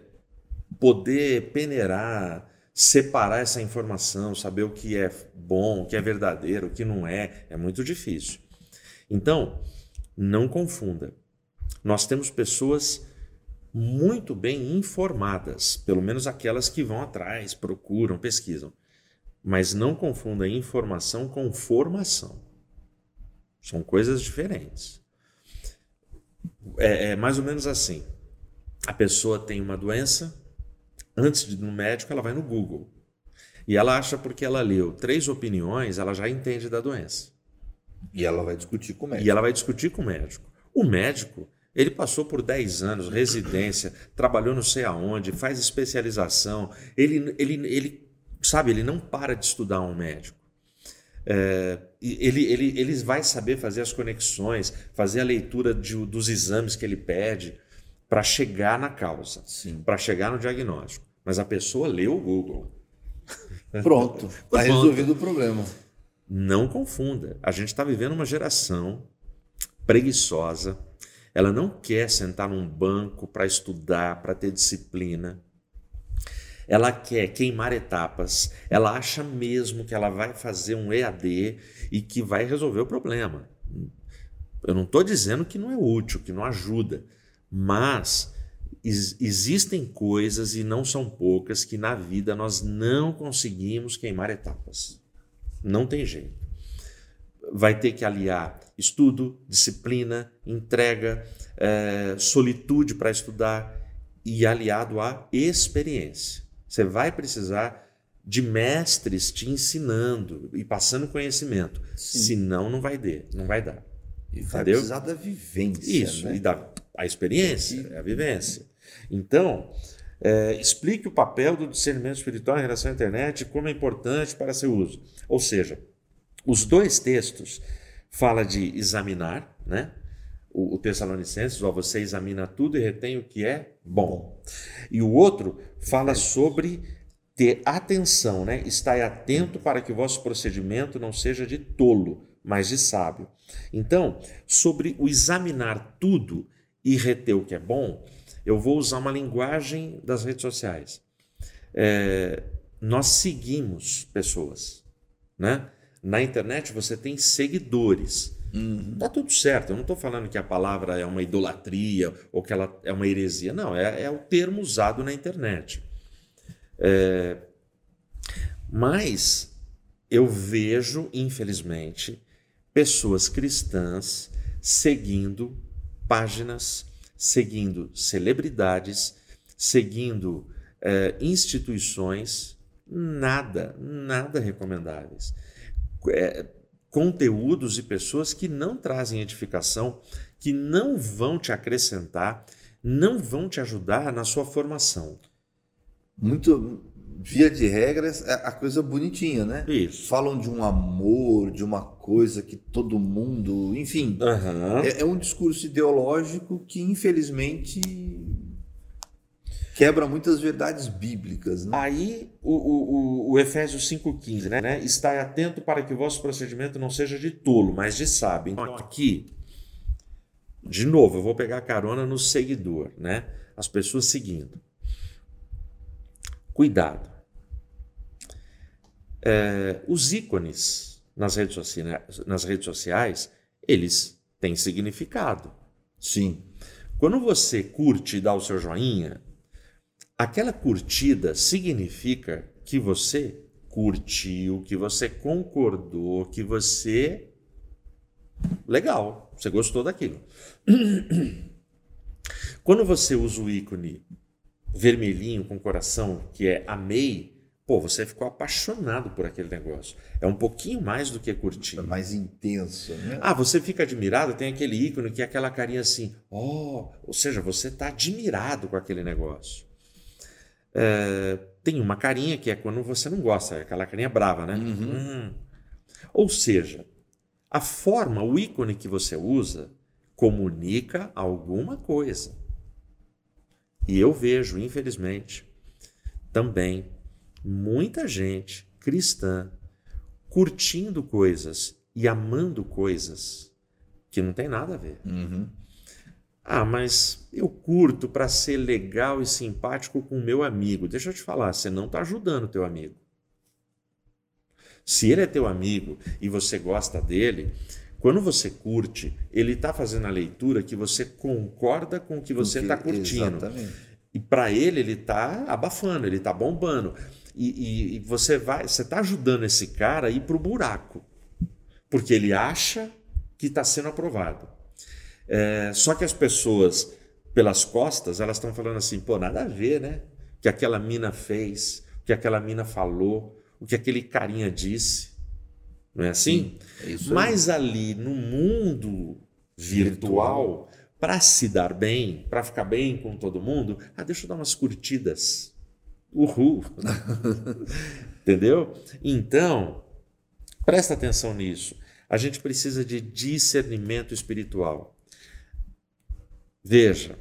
poder peneirar, separar essa informação, saber o que é bom, o que é verdadeiro, o que não é. É muito difícil. Então, não confunda. Nós temos pessoas muito bem informadas, pelo menos aquelas que vão atrás, procuram, pesquisam. Mas não confunda informação com formação. São coisas diferentes. É, é, mais ou menos assim. A pessoa tem uma doença, antes de ir no médico, ela vai no Google. E ela acha porque ela leu três opiniões, ela já entende da doença. E ela vai discutir com o médico. E ela vai discutir com o médico. O médico, ele passou por 10 anos, residência, trabalhou não sei aonde, faz especialização. Ele, ele, ele sabe, ele não para de estudar um médico. É, ele, ele, ele vai saber fazer as conexões, fazer a leitura de, dos exames que ele pede para chegar na causa, para chegar no diagnóstico. Mas a pessoa leu o Google. <laughs> Pronto, está resolvido o problema. Não confunda. A gente está vivendo uma geração preguiçosa. Ela não quer sentar num banco para estudar, para ter disciplina. Ela quer queimar etapas. Ela acha mesmo que ela vai fazer um EAD e que vai resolver o problema. Eu não estou dizendo que não é útil, que não ajuda, mas existem coisas e não são poucas que na vida nós não conseguimos queimar etapas. Não tem jeito. Vai ter que aliar estudo, disciplina, entrega, é, solitude para estudar e aliado à experiência. Você vai precisar de mestres te ensinando e passando conhecimento. Sim. Senão não vai dar, não vai dar. E vai Entendeu? precisar da vivência. Isso, né? e da a experiência, a vivência. Então, é, explique o papel do discernimento espiritual em relação à internet e como é importante para seu uso. Ou seja, os dois textos fala de examinar, né? O, o Tessalonicenses, ó, você examina tudo e retém o que é bom. E o outro fala sobre ter atenção, né? Estai atento para que o vosso procedimento não seja de tolo, mas de sábio. Então, sobre o examinar tudo e reter o que é bom, eu vou usar uma linguagem das redes sociais. É, nós seguimos pessoas, né? Na internet você tem seguidores. Uhum. Tá tudo certo. Eu não estou falando que a palavra é uma idolatria ou que ela é uma heresia. Não, é, é o termo usado na internet. É, mas eu vejo, infelizmente, pessoas cristãs seguindo páginas, seguindo celebridades, seguindo eh, instituições nada, nada recomendáveis. É, conteúdos e pessoas que não trazem edificação, que não vão te acrescentar, não vão te ajudar na sua formação. Muito, via de regras, é a coisa bonitinha, né? Isso. Falam de um amor, de uma coisa que todo mundo. Enfim, Uhum. é, é um discurso ideológico que, infelizmente, quebra muitas verdades bíblicas, né? Aí o, o, o, Efésios 5,15, né? né? Está atento para que o vosso procedimento não seja de tolo, mas de sábio. Então, aqui, de novo, eu vou pegar carona no seguidor, né? As pessoas seguindo. Cuidado. É, os ícones nas redes, sociais, nas redes sociais, eles têm significado. Sim. Quando você curte e dá o seu joinha, aquela curtida significa que você curtiu, que você concordou, que você. Legal, você gostou daquilo. <clears throat> Quando você usa o ícone vermelhinho com coração, que é amei, pô, você ficou apaixonado por aquele negócio. É um pouquinho mais do que curtir. É mais intenso, né? Ah, você fica admirado, tem aquele ícone que é aquela carinha assim, ó, ou seja, você está admirado com aquele negócio. É, tem uma carinha que é quando você não gosta, é aquela carinha brava, né? Hum. Ou seja, a forma, o ícone que você usa comunica alguma coisa. E eu vejo, infelizmente, também muita gente cristã curtindo coisas e amando coisas que não tem nada a ver. Uhum. Ah, mas eu curto para ser legal e simpático com o meu amigo. Deixa eu te falar, você não está ajudando o teu amigo. Se ele é teu amigo e você gosta dele, quando você curte, ele está fazendo a leitura que você concorda com o que você está curtindo. Exatamente. E para ele, ele está abafando, ele está bombando. E, e- e você vai, você está ajudando esse cara a ir para o buraco, porque ele acha que está sendo aprovado. É, só que as pessoas, pelas costas, elas estão falando assim, pô, nada a ver, né? O que aquela mina fez, o que aquela mina falou, o que aquele carinha disse. Não é assim? É isso aí. Mas ali no mundo virtual, para se dar bem, para ficar bem com todo mundo, ah, deixa eu dar umas curtidas. Uhul. <laughs> Entendeu? Então, presta atenção nisso. A gente precisa de discernimento espiritual. Veja,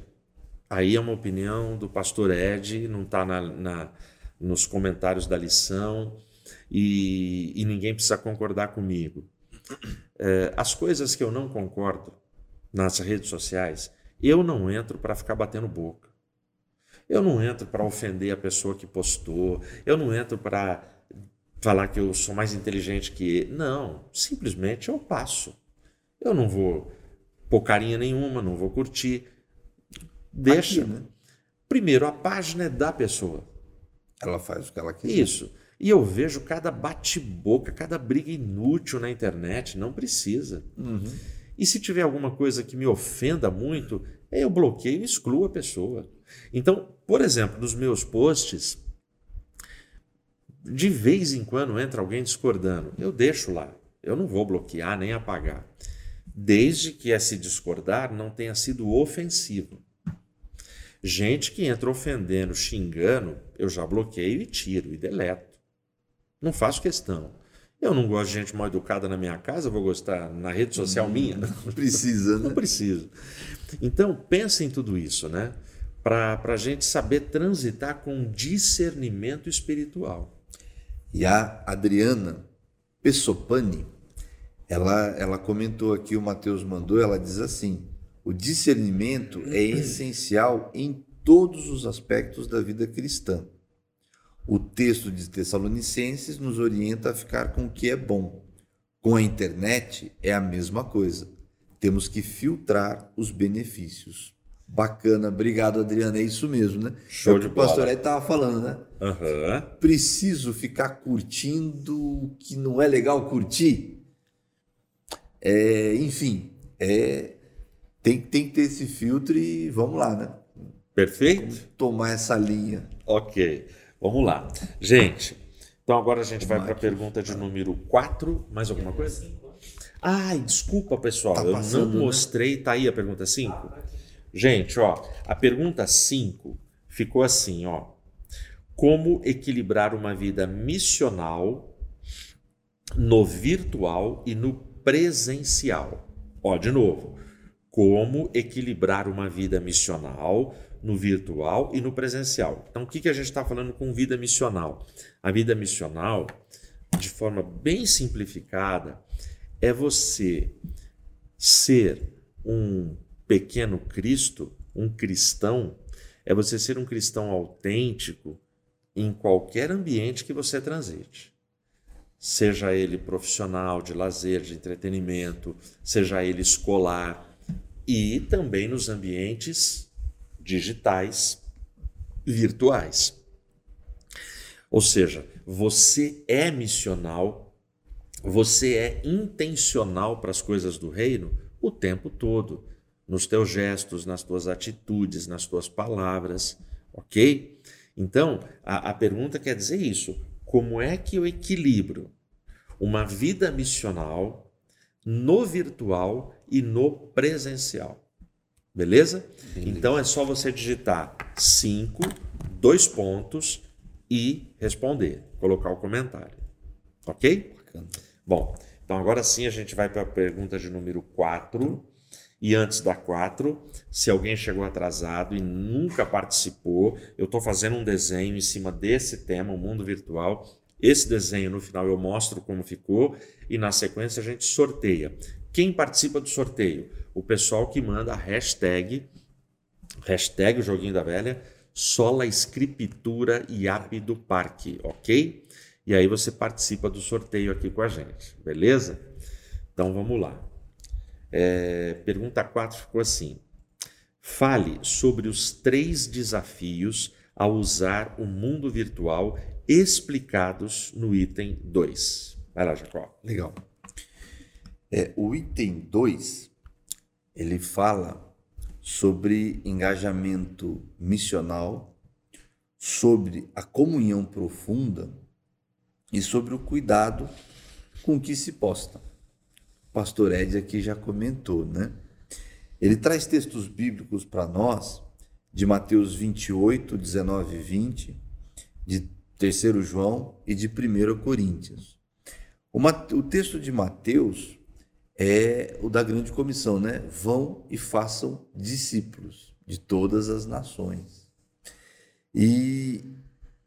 aí é uma opinião do pastor Ed, não está na, na- nos comentários da lição e, e ninguém precisa concordar comigo. É, as coisas que eu não concordo nas redes sociais, eu não entro para ficar batendo boca. Eu não entro para ofender a pessoa que postou, eu não entro para falar que eu sou mais inteligente que ele. Não, simplesmente eu passo. Eu não vou pôr carinha nenhuma, não vou curtir. Deixa. Aqui, né? Primeiro, a página é da pessoa. Ela faz o que ela quiser. Isso. E eu vejo cada bate-boca, cada briga inútil na internet. Não precisa. Uhum. E se tiver alguma coisa que me ofenda muito, eu bloqueio e excluo a pessoa. Então, por exemplo, nos meus posts, de vez em quando entra alguém discordando. Eu deixo lá. Eu não vou bloquear nem apagar. Desde que esse discordar não tenha sido ofensivo. Gente que entra ofendendo, xingando, eu já bloqueio e tiro e deleto. Não faço questão. Eu não gosto de gente mal educada na minha casa, vou gostar na rede social minha? Não precisa, né? Não preciso. Então, pensa em tudo isso, né? Para a gente saber transitar com discernimento espiritual. E a Adriana Pessopani, ela, ela comentou aqui, o Mateus mandou, ela diz assim: o discernimento é essencial em todos os aspectos da vida cristã. O texto de Tessalonicenses nos orienta a ficar com o que é bom. Com a internet é a mesma coisa. Temos que filtrar os benefícios. Bacana, obrigado, Adriana. É isso mesmo, né? Show é o de que o pastor. Ed estava falando, né? Aham. Preciso ficar curtindo o que não é legal curtir? É, enfim, é, tem, tem que ter esse filtro e vamos lá, né? Perfeito? Tomar essa linha. Ok, vamos lá. Gente, então agora a gente vai para a pergunta de número 4. Mais alguma coisa? Ai, desculpa, pessoal, Tá eu passando, não né? mostrei. Tá aí a pergunta 5? Gente, ó, a pergunta 5 ficou assim, ó. Como equilibrar uma vida missional no virtual e no presencial? Ó, de novo. Como equilibrar uma vida missional no virtual e no presencial? Então, o que, que a gente está falando com vida missional? A vida missional, de forma bem simplificada, é você ser um pequeno Cristo, um cristão, é você ser um cristão autêntico em qualquer ambiente que você transite. Seja ele profissional, de lazer, de entretenimento, seja ele escolar e também nos ambientes digitais, virtuais. Ou seja, você é missional, você é intencional para as coisas do reino o tempo todo, nos teus gestos, nas tuas atitudes, nas tuas palavras, ok? Então, a, a pergunta quer dizer isso: como é que eu equilibro uma vida missional no virtual e no presencial? Beleza? Então é só você digitar 5, dois pontos e responder, colocar o comentário. Ok? Bacana. Bom, então agora sim a gente vai para a pergunta de número 4. E antes da 4, se alguém chegou atrasado e nunca participou, eu estou fazendo um desenho em cima desse tema, o mundo virtual. Esse desenho no final eu mostro como ficou e na sequência a gente sorteia. Quem participa do sorteio? O pessoal que manda a hashtag, hashtag Joguinho da Velha, Sola Escritura e App do Parque, ok? E aí você participa do sorteio aqui com a gente, beleza? Então vamos lá. É, pergunta 4 ficou assim: Fale sobre os três desafios a usar o mundo virtual explicados no item 2. Vai lá, Jacó. Legal. É, o item 2, ele fala sobre engajamento missional, sobre a comunhão profunda e sobre o cuidado com que se posta. O pastor Ed aqui já comentou, né? Ele traz textos bíblicos para nós, de Mateus 28, 19 e 20, de 3 João e de 1 Coríntios. O, o texto de Mateus é o da grande comissão, né? Vão e façam discípulos de todas as nações. E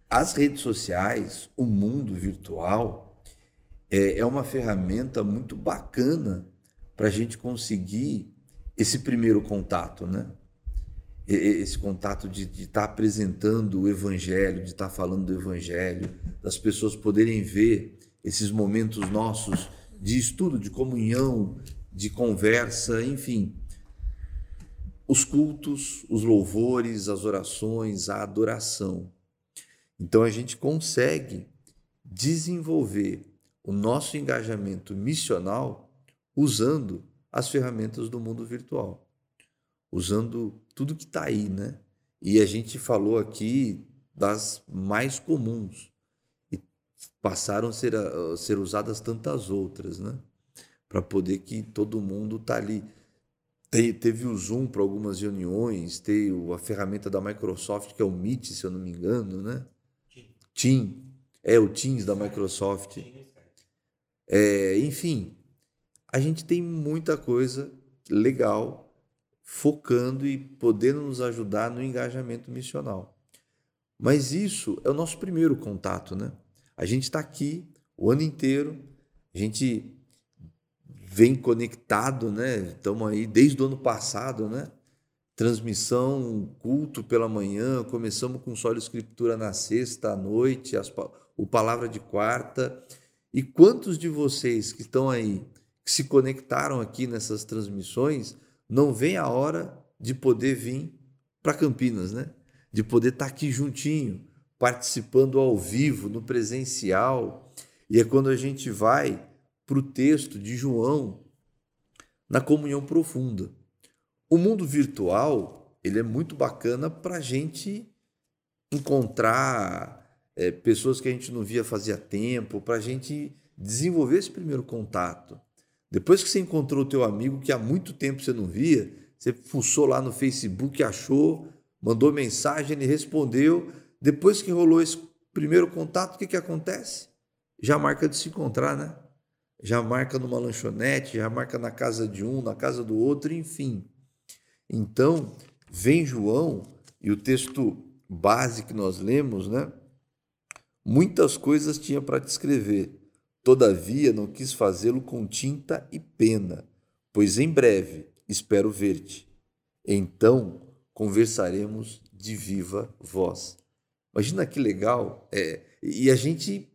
as redes sociais, o mundo virtual, é, é uma ferramenta muito bacana para a gente conseguir esse primeiro contato, né? Esse contato de estar apresentando o evangelho, de estar falando do evangelho, das pessoas poderem ver esses momentos nossos de estudo, de comunhão, de conversa, enfim. Os cultos, os louvores, as orações, a adoração. Então a gente consegue desenvolver o nosso engajamento missional usando as ferramentas do mundo virtual, usando tudo que está aí, né? E a gente falou aqui das mais comuns passaram a ser, a ser usadas tantas outras, né? Para poder que todo mundo tá ali. Te- teve o Zoom para algumas reuniões, tem o- a ferramenta da Microsoft que é o Meet, se eu não me engano, né? Team, é o Teams da Microsoft. É, enfim, a gente tem muita coisa legal focando e podendo nos ajudar no engajamento missional. Mas isso é o nosso primeiro contato, né? A gente está aqui o ano inteiro, a gente vem conectado, né? Estamos aí desde o ano passado, né? Transmissão, culto pela manhã, começamos com solo escritura na sexta à noite, as o palavra de quarta. E quantos de vocês que estão aí, que se conectaram aqui nessas transmissões, não vem a hora de poder vir para Campinas, né? De poder estar tá aqui juntinho, participando ao vivo, no presencial. E é quando a gente vai para o texto de João na comunhão profunda. O mundo virtual ele é muito bacana para a gente encontrar é, pessoas que a gente não via fazia tempo, para a gente desenvolver esse primeiro contato. Depois que você encontrou o teu amigo que há muito tempo você não via, você fuçou lá no Facebook, achou, mandou mensagem, ele respondeu. Depois que rolou esse primeiro contato, o que, que acontece? Já marca de se encontrar, né? Já marca numa lanchonete, já marca na casa de um, na casa do outro, enfim. Então, vem João, e o texto base que nós lemos, né? Muitas coisas tinha para te escrever, todavia não quis fazê-lo com tinta e pena, pois em breve espero ver-te. Então conversaremos de viva voz. Imagina que legal. É, e a gente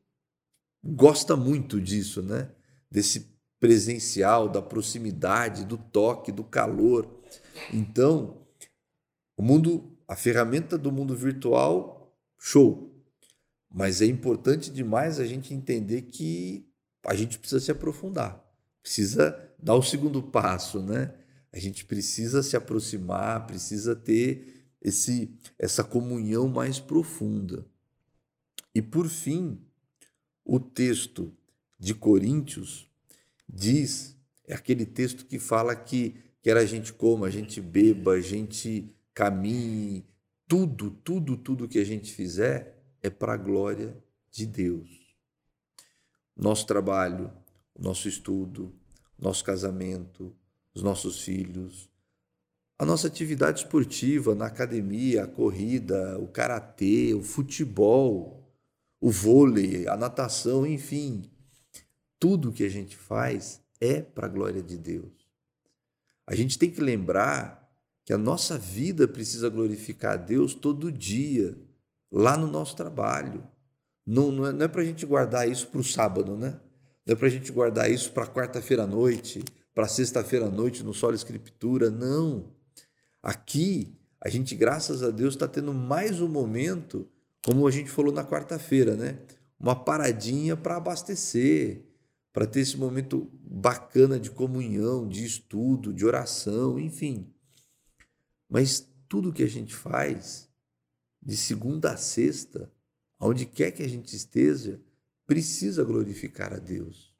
gosta muito disso, né? Desse presencial, da proximidade, do toque, do calor. Então, o mundo, a ferramenta do mundo virtual, show. Mas é importante demais a gente entender que a gente precisa se aprofundar, precisa dar o segundo passo, né? A gente precisa se aproximar, precisa ter esse essa comunhão mais profunda. E por fim, o texto de Coríntios diz, é aquele texto que fala que quer a gente coma, a gente beba, a gente caminhe, tudo, tudo, tudo que a gente fizer é para a glória de Deus. Nosso trabalho, nosso estudo, nosso casamento, os nossos filhos, a nossa atividade esportiva na academia, a corrida, o karatê, o futebol, o vôlei, a natação, enfim, tudo que a gente faz é para a glória de Deus. A gente tem que lembrar que a nossa vida precisa glorificar a Deus todo dia, lá no nosso trabalho. Não, não é, é para a gente guardar isso para o sábado, né? Não é para a gente guardar isso para quarta-feira à noite, para sexta-feira à noite no Solo Escritura. Não. Aqui, a gente, graças a Deus, está tendo mais um momento, como a gente falou na quarta-feira, né? Uma paradinha para abastecer, para ter esse momento bacana de comunhão, de estudo, de oração, enfim. Mas tudo que a gente faz, de segunda a sexta, aonde quer que a gente esteja, precisa glorificar a Deus.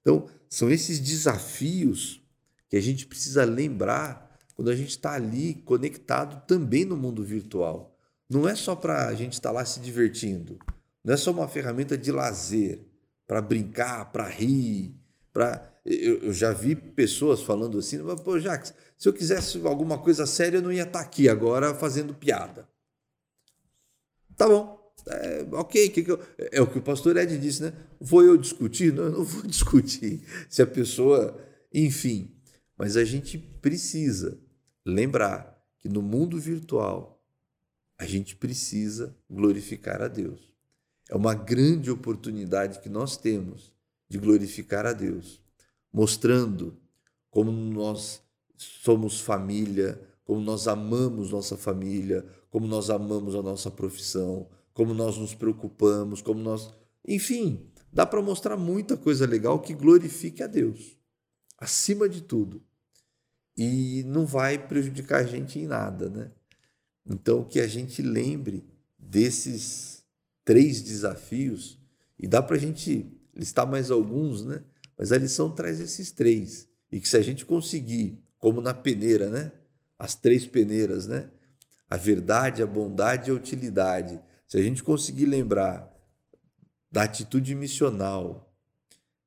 Então, são esses desafios que a gente precisa lembrar quando a gente está ali conectado também no mundo virtual. Não é só para a gente estar tá lá se divertindo, não é só uma ferramenta de lazer, para brincar, para rir, para. Eu, eu, já vi pessoas falando assim, pô, Jacques, se eu quisesse alguma coisa séria, eu não ia estar tá aqui agora fazendo piada. Tá bom. É, ok, que que eu, é o que o pastor Ed disse, né? Vou eu discutir? Não, eu não vou <laughs> discutir. Se a pessoa. Enfim. Mas a gente precisa lembrar que no mundo virtual a gente precisa glorificar a Deus. É uma grande oportunidade que nós temos de glorificar a Deus, mostrando como nós somos família, como nós amamos nossa família, como nós amamos a nossa profissão, como nós nos preocupamos, como nós. Enfim, dá para mostrar muita coisa legal que glorifique a Deus, acima de tudo. E não vai prejudicar a gente em nada, né? Então, que a gente lembre desses três desafios, e dá para a gente listar mais alguns, né? Mas a lição traz esses três. E que se a gente conseguir, como na peneira, né? As três peneiras, né? a verdade, a bondade e a utilidade. Se a gente conseguir lembrar da atitude missional,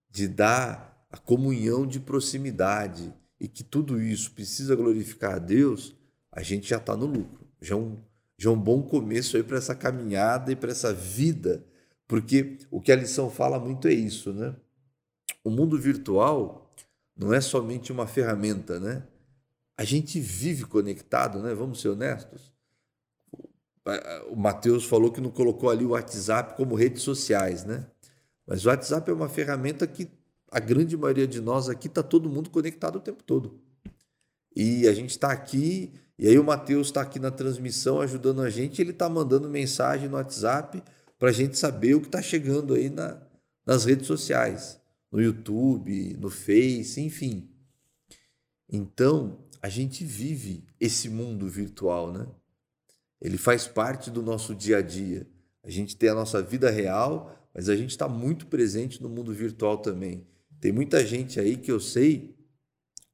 de dar a comunhão de proximidade e que tudo isso precisa glorificar a Deus, a gente já está no lucro. Já é um, já é um bom começo aí para essa caminhada e para essa vida, porque o que a lição fala muito é isso, né? O mundo virtual não é somente uma ferramenta, né? A gente vive conectado, né? Vamos ser honestos. O Matheus falou que não colocou ali o WhatsApp como redes sociais, né? Mas o WhatsApp é uma ferramenta que a grande maioria de nós aqui está todo mundo conectado o tempo todo. E a gente está aqui E aí o Matheus está aqui na transmissão ajudando a gente, ele está mandando mensagem no WhatsApp para a gente saber o que está chegando aí na, nas redes sociais, no YouTube, no Face, enfim. Então, a gente vive esse mundo virtual, né? Ele faz parte do nosso dia a dia. A gente tem a nossa vida real, mas a gente está muito presente no mundo virtual também. Tem muita gente aí que eu sei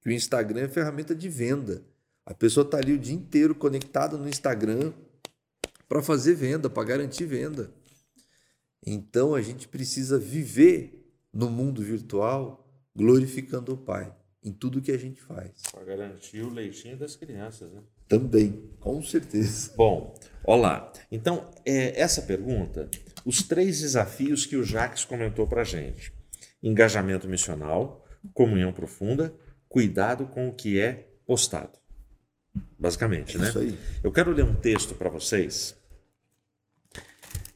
que o Instagram é ferramenta de venda. A pessoa está ali o dia inteiro conectada no Instagram para fazer venda, para garantir venda. Então a gente precisa viver no mundo virtual glorificando o Pai em tudo que a gente faz. Para garantir o leitinho das crianças, né? Também, com certeza. <laughs> Bom, olá. Então, é, essa pergunta, os três desafios que o Jacques comentou para gente: engajamento missional, comunhão profunda, cuidado com o que é postado. Basicamente, né? Isso aí. Eu quero ler um texto para vocês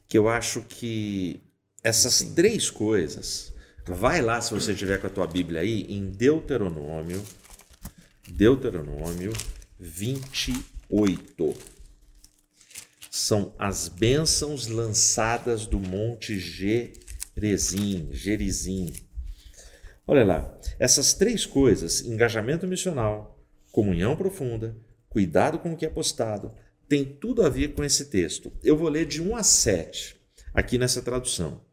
que eu acho que essas três coisas. Vai lá, se você tiver com a tua Bíblia aí, em Deuteronômio, Deuteronômio 28. São as bênçãos lançadas do Monte Gerizim, Gerizim. Olha lá, essas três coisas, engajamento missional, comunhão profunda, cuidado com o que é postado, tem tudo a ver com esse texto. Eu vou ler de 1 a 7 aqui nessa tradução.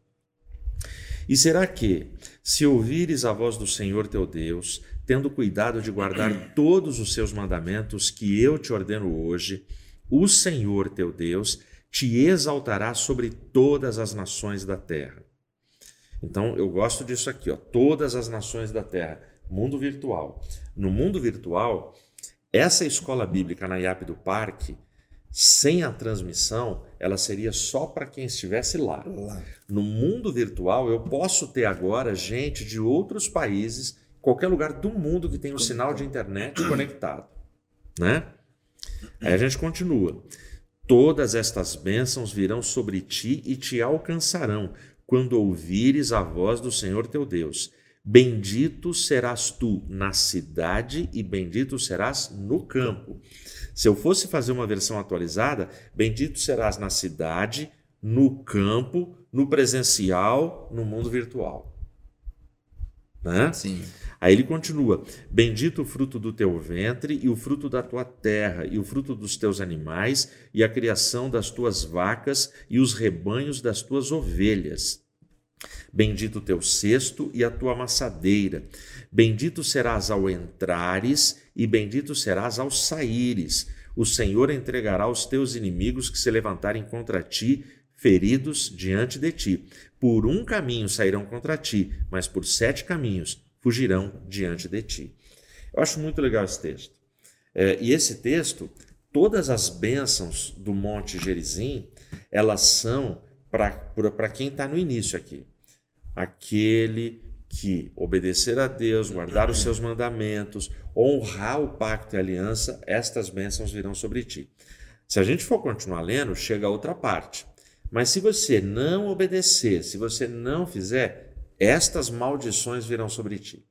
E será que, se ouvires a voz do Senhor teu Deus, tendo cuidado de guardar <clears throat> todos os seus mandamentos que eu te ordeno hoje, o Senhor teu Deus te exaltará sobre todas as nações da terra. Então, eu gosto disso aqui, ó, todas as nações da terra, mundo virtual. No mundo virtual, essa escola bíblica na IAP do Parque, sem a transmissão, ela seria só para quem estivesse lá. Lá. No mundo virtual, eu posso ter agora gente de outros países qualquer lugar do mundo que tenha um sinal de internet conectado, né? Aí a gente continua. Todas estas bênçãos virão sobre ti e te alcançarão quando ouvires a voz do Senhor teu Deus. Bendito serás tu na cidade e bendito serás no campo. Se eu fosse fazer uma versão atualizada, bendito serás na cidade, no campo, no presencial, no mundo virtual. Né? Sim. Aí ele continua: Bendito o fruto do teu ventre, e o fruto da tua terra, e o fruto dos teus animais, e a criação das tuas vacas, e os rebanhos das tuas ovelhas. Bendito o teu cesto e a tua amassadeira. Bendito serás ao entrares, e bendito serás ao saíres. O Senhor entregará os teus inimigos que se levantarem contra ti, feridos diante de ti. Por um caminho sairão contra ti, mas por sete caminhos fugirão diante de ti. Eu acho muito legal esse texto. É, e esse texto, todas as bênçãos do Monte Gerizim, elas são para quem está no início aqui. Aquele que obedecer a Deus, guardar os seus mandamentos, honrar o pacto e aliança, estas bênçãos virão sobre ti. Se a gente for continuar lendo, chega a outra parte. Mas se você não obedecer, se você não fizer, estas maldições virão sobre ti.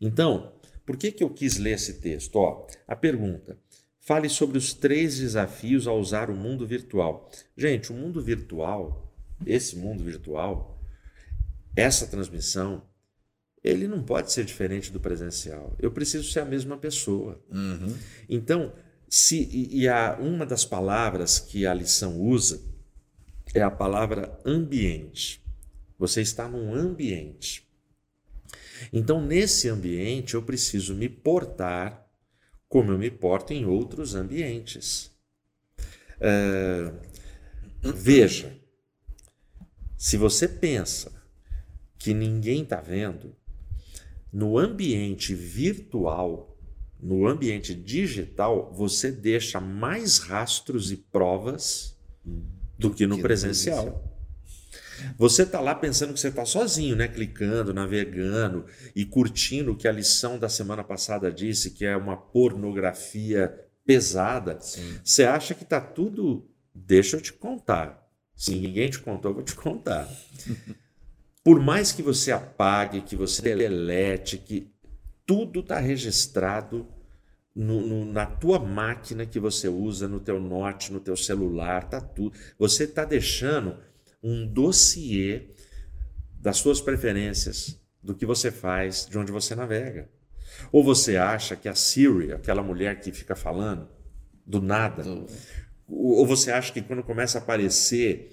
Então, por que, que eu quis ler esse texto? Ó, a pergunta: fale sobre os três desafios ao usar o mundo virtual. Gente, o mundo virtual, esse mundo virtual, essa transmissão, ele não pode ser diferente do presencial. Eu preciso ser a mesma pessoa. Uhum. Então, se e, e a, uma das palavras que a lição usa é a palavra ambiente. Você está num ambiente. Então, nesse ambiente, eu preciso me portar como eu me porto em outros ambientes. É, veja, se você pensa que ninguém está vendo, no ambiente virtual, no ambiente digital, você deixa mais rastros e provas do que no presencial. Você está lá pensando que você está sozinho, né? Clicando, navegando e curtindo o que a lição da semana passada disse, que é uma pornografia pesada. Sim. Você acha que está tudo. Deixa eu te contar. Se ninguém te contou, eu vou te contar. <laughs> Por mais que você apague, que você delete, que tudo está registrado no, no, na tua máquina que você usa, no teu note, no teu celular, tá tudo. Você está deixando um dossiê das suas preferências, do que você faz, de onde você navega. Ou você acha que a Siri, aquela mulher que fica falando do nada, ou você acha que quando começa a aparecer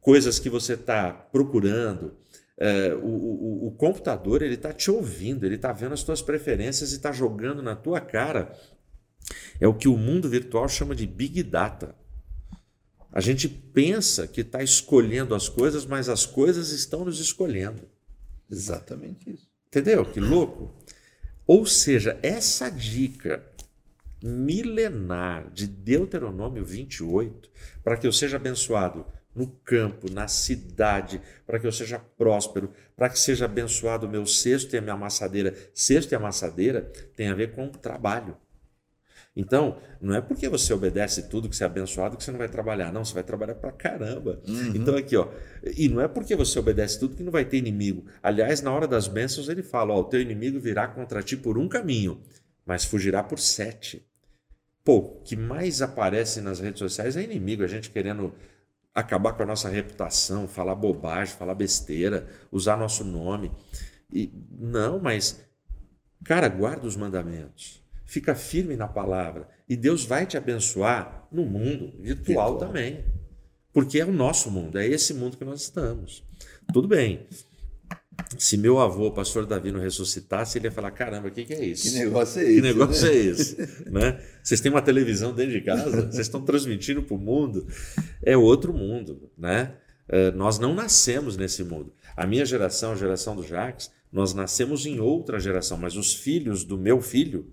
coisas que você está procurando, é, o, o, o, computador ele está te ouvindo, ele está vendo as tuas preferências e está jogando na tua cara. É o que o mundo virtual chama de Big Data. A gente pensa que está escolhendo as coisas, mas as coisas estão nos escolhendo. Exatamente isso. Entendeu? Que louco. Ou seja, essa dica milenar de Deuteronômio 28, para que eu seja abençoado no campo, na cidade, para que eu seja próspero, para que seja abençoado o meu cesto e a minha amassadeira. Cesto e amassadeira tem a ver com trabalho. Então, não é porque você obedece tudo que você é abençoado que você não vai trabalhar. Não, você vai trabalhar pra caramba. Uhum. Então, aqui, ó. E não é porque você obedece tudo que não vai ter inimigo. Aliás, na hora das bênçãos, ele fala: ó, o teu inimigo virá contra ti por um caminho, mas fugirá por sete. Pô, o que mais aparece nas redes sociais é inimigo, a gente querendo acabar com a nossa reputação, falar bobagem, falar besteira, usar nosso nome. E não, mas cara, guarda os mandamentos. Fica firme na palavra e Deus vai te abençoar no mundo virtual, virtual. também. Porque é o nosso mundo, é esse mundo que nós estamos. Tudo bem. Se meu avô, o pastor Davi, não ressuscitasse, ele ia falar: caramba, o que, que, é isso? Que negócio é esse? Que negócio né? é esse? <laughs> né? Vocês têm uma televisão dentro de casa? <laughs> Vocês estão transmitindo para o mundo? É outro mundo. Né? É, nós não nascemos nesse mundo. A minha geração, a geração do Jacques, nós nascemos em outra geração, mas os filhos do meu filho,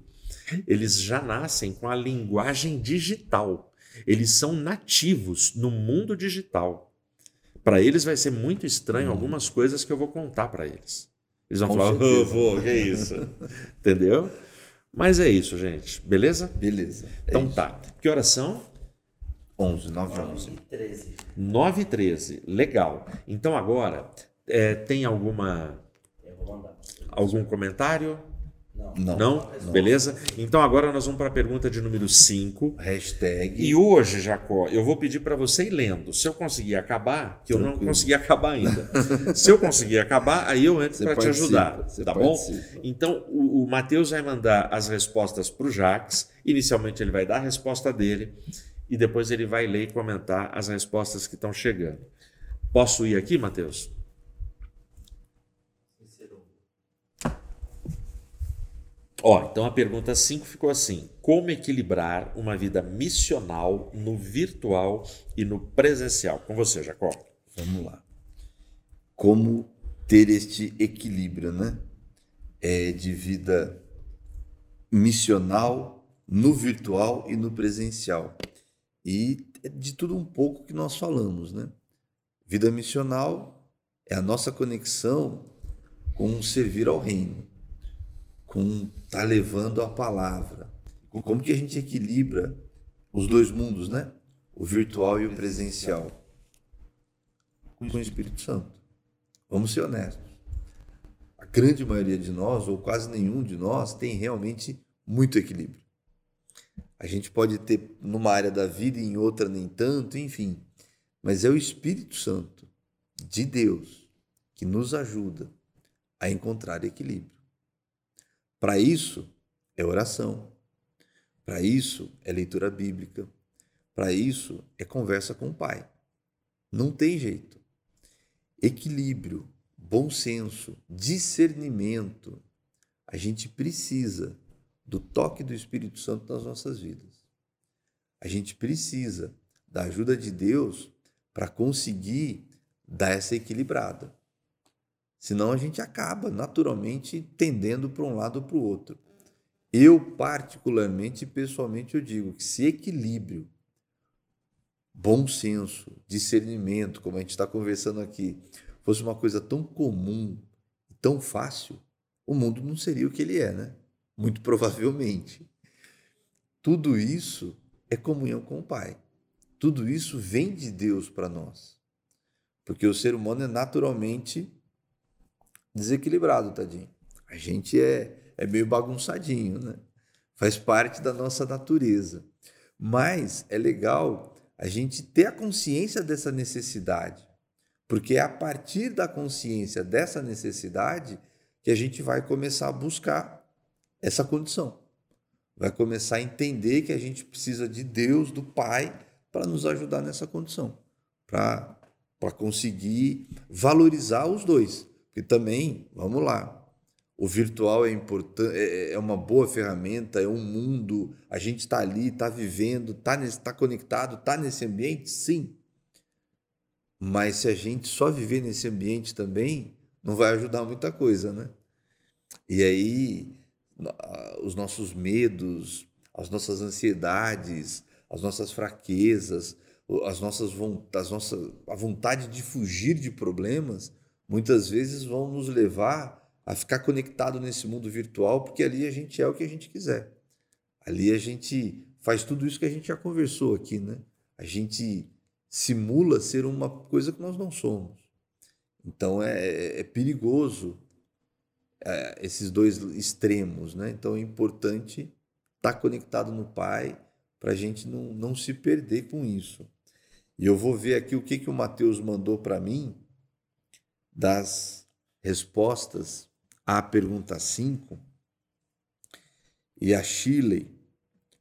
eles já nascem com a linguagem digital. Eles são nativos no mundo digital. Para eles vai ser muito estranho hum. algumas coisas que eu vou contar para eles. Eles vão Com falar, oh, vô, que é isso? <laughs> Entendeu? Mas é isso, gente. Beleza? Beleza. Então é tá. Que horas são? 11, 9 e 11. 13. 9 e 13. Legal. Então agora, é, tem alguma... Algum comentário? Não. Não? não? Beleza? Então agora nós vamos para a pergunta de número 5. Hashtag. E hoje, Jacó, eu vou pedir para você ir lendo. Se eu conseguir acabar, que eu não consegui acabar ainda. <laughs> Se eu conseguir acabar, aí eu entro para te ajudar. Tá bom? Então o, o Matheus vai mandar as respostas para o Jax. Inicialmente ele vai dar a resposta dele e depois ele vai ler e comentar as respostas que estão chegando. Posso ir aqui, Matheus? Ó, então a pergunta 5 ficou assim: Como equilibrar uma vida missional no virtual e no presencial? Com você, Jacó. Vamos lá. Como ter este equilíbrio, né? É, de vida missional no virtual e no presencial. E é de tudo um pouco que nós falamos, né? Vida missional é a nossa conexão com servir ao reino com estar tá levando a palavra. Como que a gente equilibra os dois mundos, né? O virtual e o presencial. Com o Espírito Santo. Vamos ser honestos. A grande maioria de nós, ou quase nenhum de nós, tem realmente muito equilíbrio. A gente pode ter numa área da vida e em outra nem tanto, enfim. Mas é o Espírito Santo de Deus que nos ajuda a encontrar equilíbrio. Para isso é oração. Para isso é leitura bíblica. Para isso é conversa com o Pai. Não tem jeito. Equilíbrio, bom senso, discernimento. A gente precisa do toque do Espírito Santo nas nossas vidas. A gente precisa da ajuda de Deus para conseguir dar essa equilibrada. Senão a gente acaba naturalmente tendendo para um lado ou para o outro. Eu, particularmente e pessoalmente, eu digo que se equilíbrio, bom senso, discernimento, como a gente está conversando aqui, fosse uma coisa tão comum, tão fácil, o mundo não seria o que ele é, né? Muito <laughs> provavelmente. Tudo isso é comunhão com o Pai. Tudo isso vem de Deus para nós. Porque o ser humano é naturalmente desequilibrado, tadinho. A gente é, é meio bagunçadinho, né? faz parte da nossa natureza. Mas é legal a gente ter a consciência dessa necessidade, porque é a partir da consciência dessa necessidade que a gente vai começar a buscar essa condição. Vai começar a entender que a gente precisa de Deus, do Pai, para nos ajudar nessa condição, para conseguir valorizar os dois. Porque também, vamos lá, o virtual é importante, é, é, é uma boa ferramenta, é um mundo, a gente está ali, está vivendo, está tá conectado, está nesse ambiente, sim. Mas se a gente só viver nesse ambiente também, não vai ajudar muita coisa, né? E aí, os nossos medos, as nossas ansiedades, as nossas fraquezas, as nossas, as nossas, a vontade de fugir de problemas, muitas vezes vão nos levar a ficar conectado nesse mundo virtual, porque ali a gente é o que a gente quiser. Ali a gente faz tudo isso que a gente já conversou aqui, né? A gente simula ser uma coisa que nós não somos. Então é, é, é perigoso é, esses dois extremos, né? Então é importante estar conectado no Pai para a gente não, não se perder com isso. E eu vou ver aqui o que, que o Mateus mandou para mim das respostas à pergunta 5, e a Chile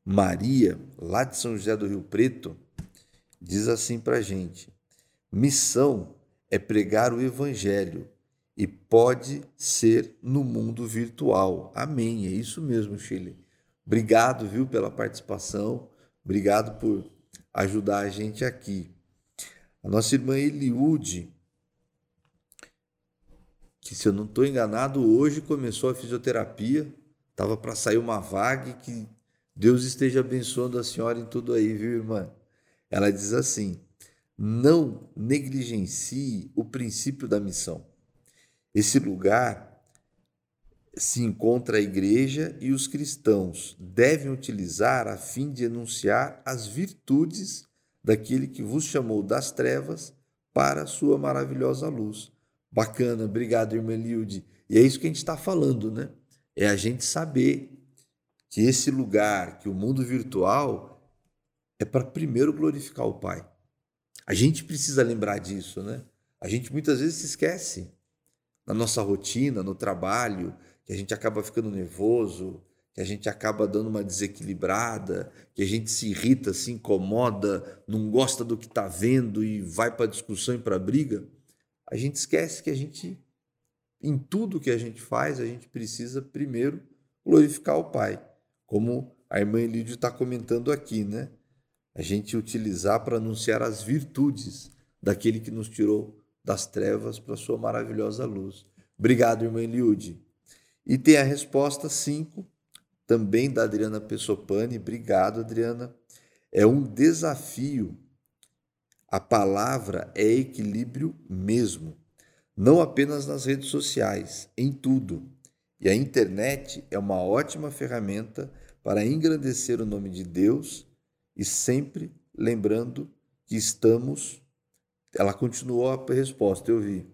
Maria, lá de São José do Rio Preto, diz assim para a gente: missão é pregar o Evangelho e pode ser no mundo virtual. Amém. É isso mesmo, Chile. Obrigado, viu, pela participação. Obrigado por ajudar a gente aqui. A nossa irmã Eliude que, se eu não estou enganado, hoje começou a fisioterapia. Estava para sair uma vaga que Deus esteja abençoando a senhora em tudo aí, viu, irmã? Ela diz assim: não negligencie o princípio da missão. Esse lugar se encontra a igreja e os cristãos devem utilizar a fim de enunciar as virtudes daquele que vos chamou das trevas para a sua maravilhosa luz. Bacana, obrigado, irmã Lilde. E é isso que a gente está falando, né? É a gente saber que esse lugar, que o mundo virtual, é para primeiro glorificar o Pai. A gente precisa lembrar disso, né? A gente muitas vezes se esquece na nossa rotina, no trabalho, que a gente acaba ficando nervoso, que a gente acaba dando uma desequilibrada, que a gente se irrita, se incomoda, não gosta do que está vendo e vai para discussão e para briga a gente esquece que a gente, em tudo que a gente faz, a gente precisa primeiro glorificar o Pai, como a irmã Elídio está comentando aqui, né? A gente utilizar para anunciar as virtudes daquele que nos tirou das trevas para a sua maravilhosa luz. Obrigado, irmã Eliude. E tem a resposta 5, também da Adriana Pessopani. Obrigado, Adriana. É um desafio a palavra é equilíbrio mesmo, não apenas nas redes sociais, em tudo. E a internet é uma ótima ferramenta para engrandecer o nome de Deus e sempre lembrando que estamos. Ela continuou a resposta, eu vi.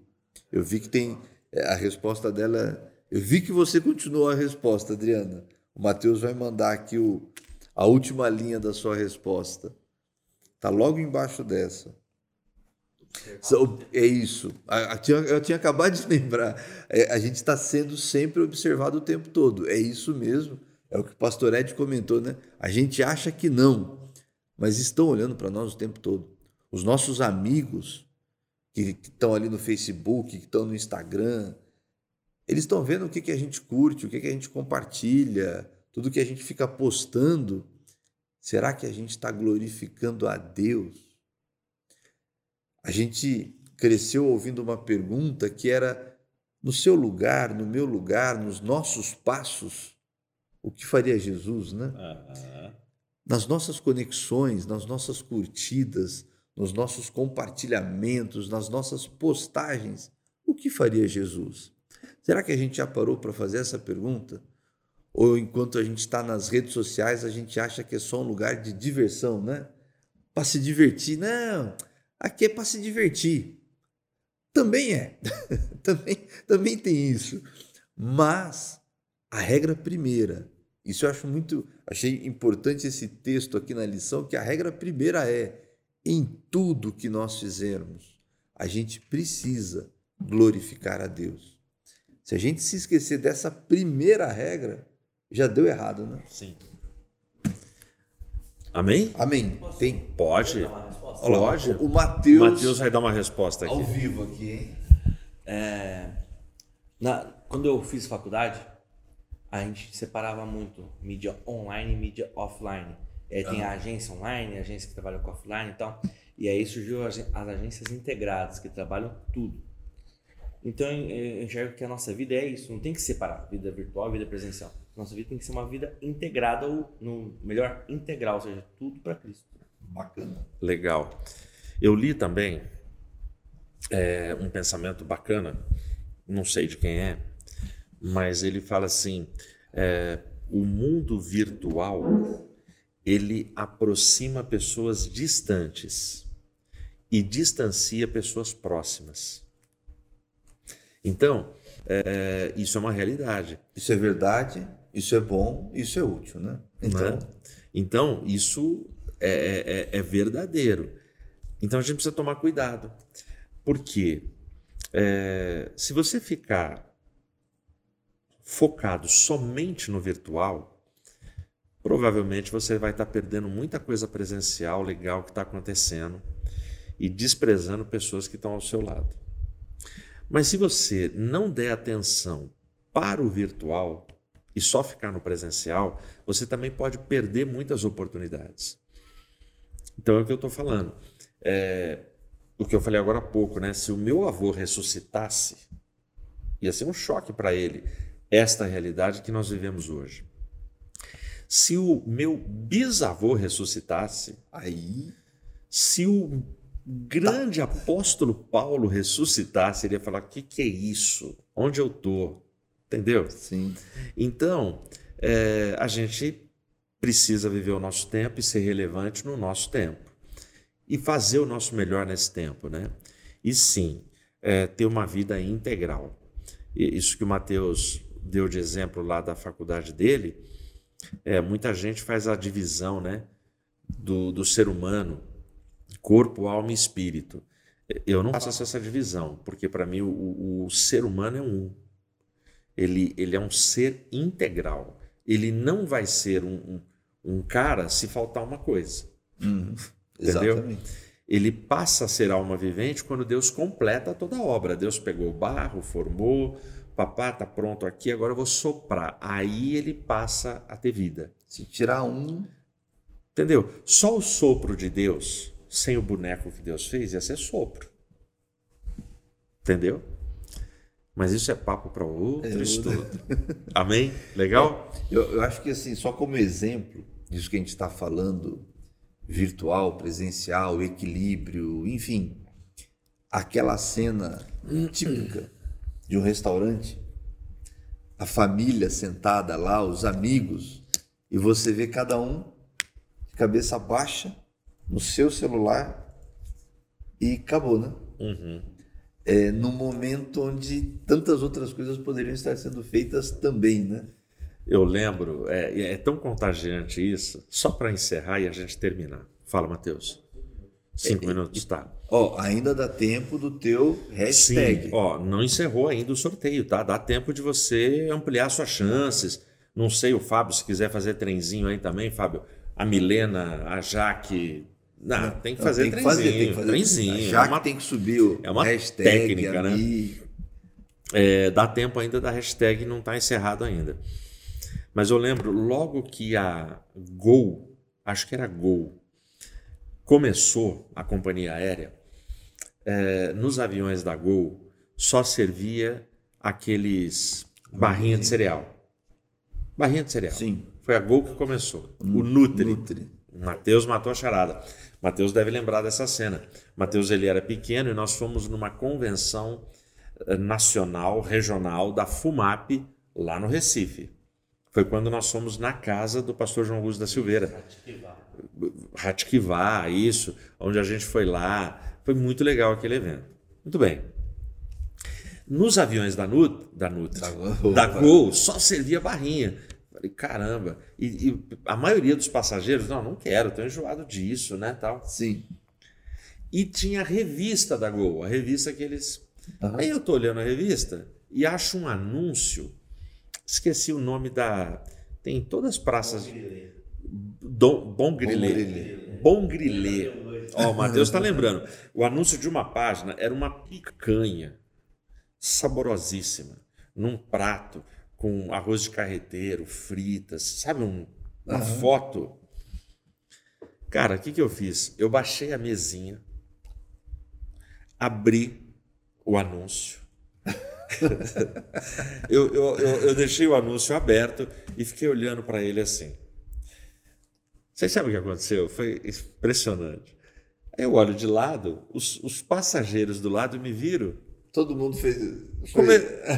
Eu vi que tem. É, a resposta dela. Eu vi que você continuou a resposta, Adriana. O Mateus vai mandar aqui o, a última linha da sua resposta. Está logo embaixo dessa. É isso. Eu tinha acabado de <laughs> lembrar. É, a gente está sendo sempre observado o tempo todo. É isso mesmo. É o que o pastor Ed comentou, né? A gente acha que não, mas estão olhando para nós o tempo todo. Os nossos amigos que, estão ali no Facebook, que estão no Instagram, eles estão vendo o que, que a gente curte, o que, que a gente compartilha, tudo que a gente fica postando. Será que a gente está glorificando a Deus? A gente cresceu ouvindo uma pergunta que era: no seu lugar, no meu lugar, nos nossos passos, o que faria Jesus, né? Uhum. Nas nossas conexões, nas nossas curtidas, nos nossos compartilhamentos, nas nossas postagens, o que faria Jesus? Será que a gente já parou para fazer essa pergunta? Ou enquanto a gente está nas redes sociais, a gente acha que é só um lugar de diversão, né? Para se divertir. Não, aqui é para se divertir. Também é. <laughs> também, também tem isso. Mas a regra primeira Isso eu acho muito. Achei importante esse texto aqui na lição, que a regra primeira é: em tudo que nós fizermos, a gente precisa glorificar a Deus. Se a gente se esquecer dessa primeira regra, já deu errado, né? Sim. Amém? Amém. Tem. Pode. Dar uma resposta? Olha Pode. O Mateus. Mateus vai dar uma resposta Ao aqui. vivo aqui, hein? É, na- quando eu fiz faculdade, a gente separava muito mídia online e mídia offline. É, tem a agência online, a agência que trabalha com offline e tal. E aí surgiu as, as agências integradas, que trabalham tudo. Então eu eu enxergo que a nossa vida é isso, não tem que separar vida virtual e vida presencial. Nossa vida tem que ser uma vida integrada, ou no melhor, integral, ou seja, tudo para Cristo. Bacana. Legal. Eu li também é, um pensamento bacana, não sei de quem é, mas ele fala assim: é, o mundo virtual ele aproxima pessoas distantes e distancia pessoas próximas. Então, é, isso é uma realidade. Isso é verdade, isso é bom, isso é útil, né? Então, né? Então, isso é, é- é- é verdadeiro. Então, a gente precisa tomar cuidado. Porque é, se você ficar focado somente no virtual, provavelmente você vai estar perdendo muita coisa presencial legal que está acontecendo e desprezando pessoas que estão ao seu lado. Mas se você não der atenção para o virtual e só ficar no presencial, você também pode perder muitas oportunidades. Então é o que eu estou falando. É, o que eu falei agora há pouco, né? Se o meu avô ressuscitasse, ia ser um choque para ele esta realidade que nós vivemos hoje. Se o meu bisavô ressuscitasse, aí se o grande apóstolo Paulo ressuscitasse, ele ia falar: o que, que é isso? Onde eu estou? Entendeu? sim. Então, é, a gente precisa viver o nosso tempo e ser relevante no nosso tempo. E fazer o nosso melhor nesse tempo, né? E sim, é, ter uma vida integral. E isso que o Mateus deu de exemplo lá da faculdade dele, é, muita gente faz a divisão, né? Do, do ser humano, corpo, alma e espírito. Eu não faço essa divisão, porque para mim o- o, o ser humano é um. Ele, ele é um ser integral. Ele não vai ser um, um, um cara se faltar uma coisa. Uhum. <laughs> Entendeu? Exatamente. Ele passa a ser alma vivente quando Deus completa toda a obra. Deus pegou o barro, formou, papá está pronto aqui, agora eu vou soprar. Aí ele passa a ter vida. Se tirar um, Entendeu? Só o sopro de Deus, sem o boneco que Deus fez, ia ser sopro. Entendeu? Mas isso é papo para outro estudo. <laughs> Amém? Legal? eu, eu acho que assim, só como exemplo disso que a gente está falando, virtual, presencial, equilíbrio, enfim, aquela cena típica de um restaurante, a família sentada lá, os amigos, e você vê cada um de cabeça baixa no seu celular e acabou, né? Uhum. É, num momento onde tantas outras coisas poderiam estar sendo feitas também, né? Eu lembro, é, é tão contagiante isso, só para encerrar e a gente terminar. Fala, Matheus. Cinco minutos, tá. Ó, ainda dá tempo do teu hashtag. Sim, ó, não encerrou ainda o sorteio, tá? Dá tempo de você ampliar suas chances. Não sei, o Fábio, se quiser fazer trenzinho aí também, Fábio. A Milena, a Jaque. Não, tem que fazer tem que trenzinho. fazer, tem que fazer. trenzinho. Já é uma- que tem que subir o é uma hashtag técnica, né? É, dá tempo ainda da hashtag, não está encerrado ainda. Mas eu lembro, logo que a Gol, acho que era Gol, começou a companhia aérea, é, nos aviões da Gol só servia aqueles barrinha de cereal. Barrinha de cereal. Sim. Foi a Gol que começou. O Nutri. Nutri. Matheus matou a charada. Matheus deve lembrar dessa cena. Matheus ele era pequeno e nós fomos numa convenção eh, nacional, regional da FUMAP lá no Recife. Foi quando nós fomos na casa do pastor João Augusto da Silveira. Ratiquivá, isso, onde a gente foi lá. Foi muito legal aquele evento. Muito bem. Nos aviões da, Nut, da Da Gol. da Gol, só servia barrinha. Falei, caramba. E, e a maioria dos passageiros, não, não quero, tô enjoado disso, né, tal. Sim. E tinha a revista da Gol, a revista que eles... Aham. Aí eu tô olhando a revista e acho um anúncio, esqueci o nome da... Tem em todas as praças... Bom Grilê. Grilê. Bom Grilê. Ó, o Matheus está <laughs> lembrando. O anúncio de uma página era uma picanha saborosíssima, num prato com arroz de carreteiro, fritas, sabe? Um- uma Aham. foto. Cara, o que, que eu fiz? Eu baixei a mesinha, abri o anúncio. <laughs> eu, eu, eu, eu deixei o anúncio aberto e fiquei olhando para ele assim. Vocês sabem o que aconteceu? Foi impressionante. Eu olho de lado, os, os passageiros do lado me viram. Todo mundo fez. foi-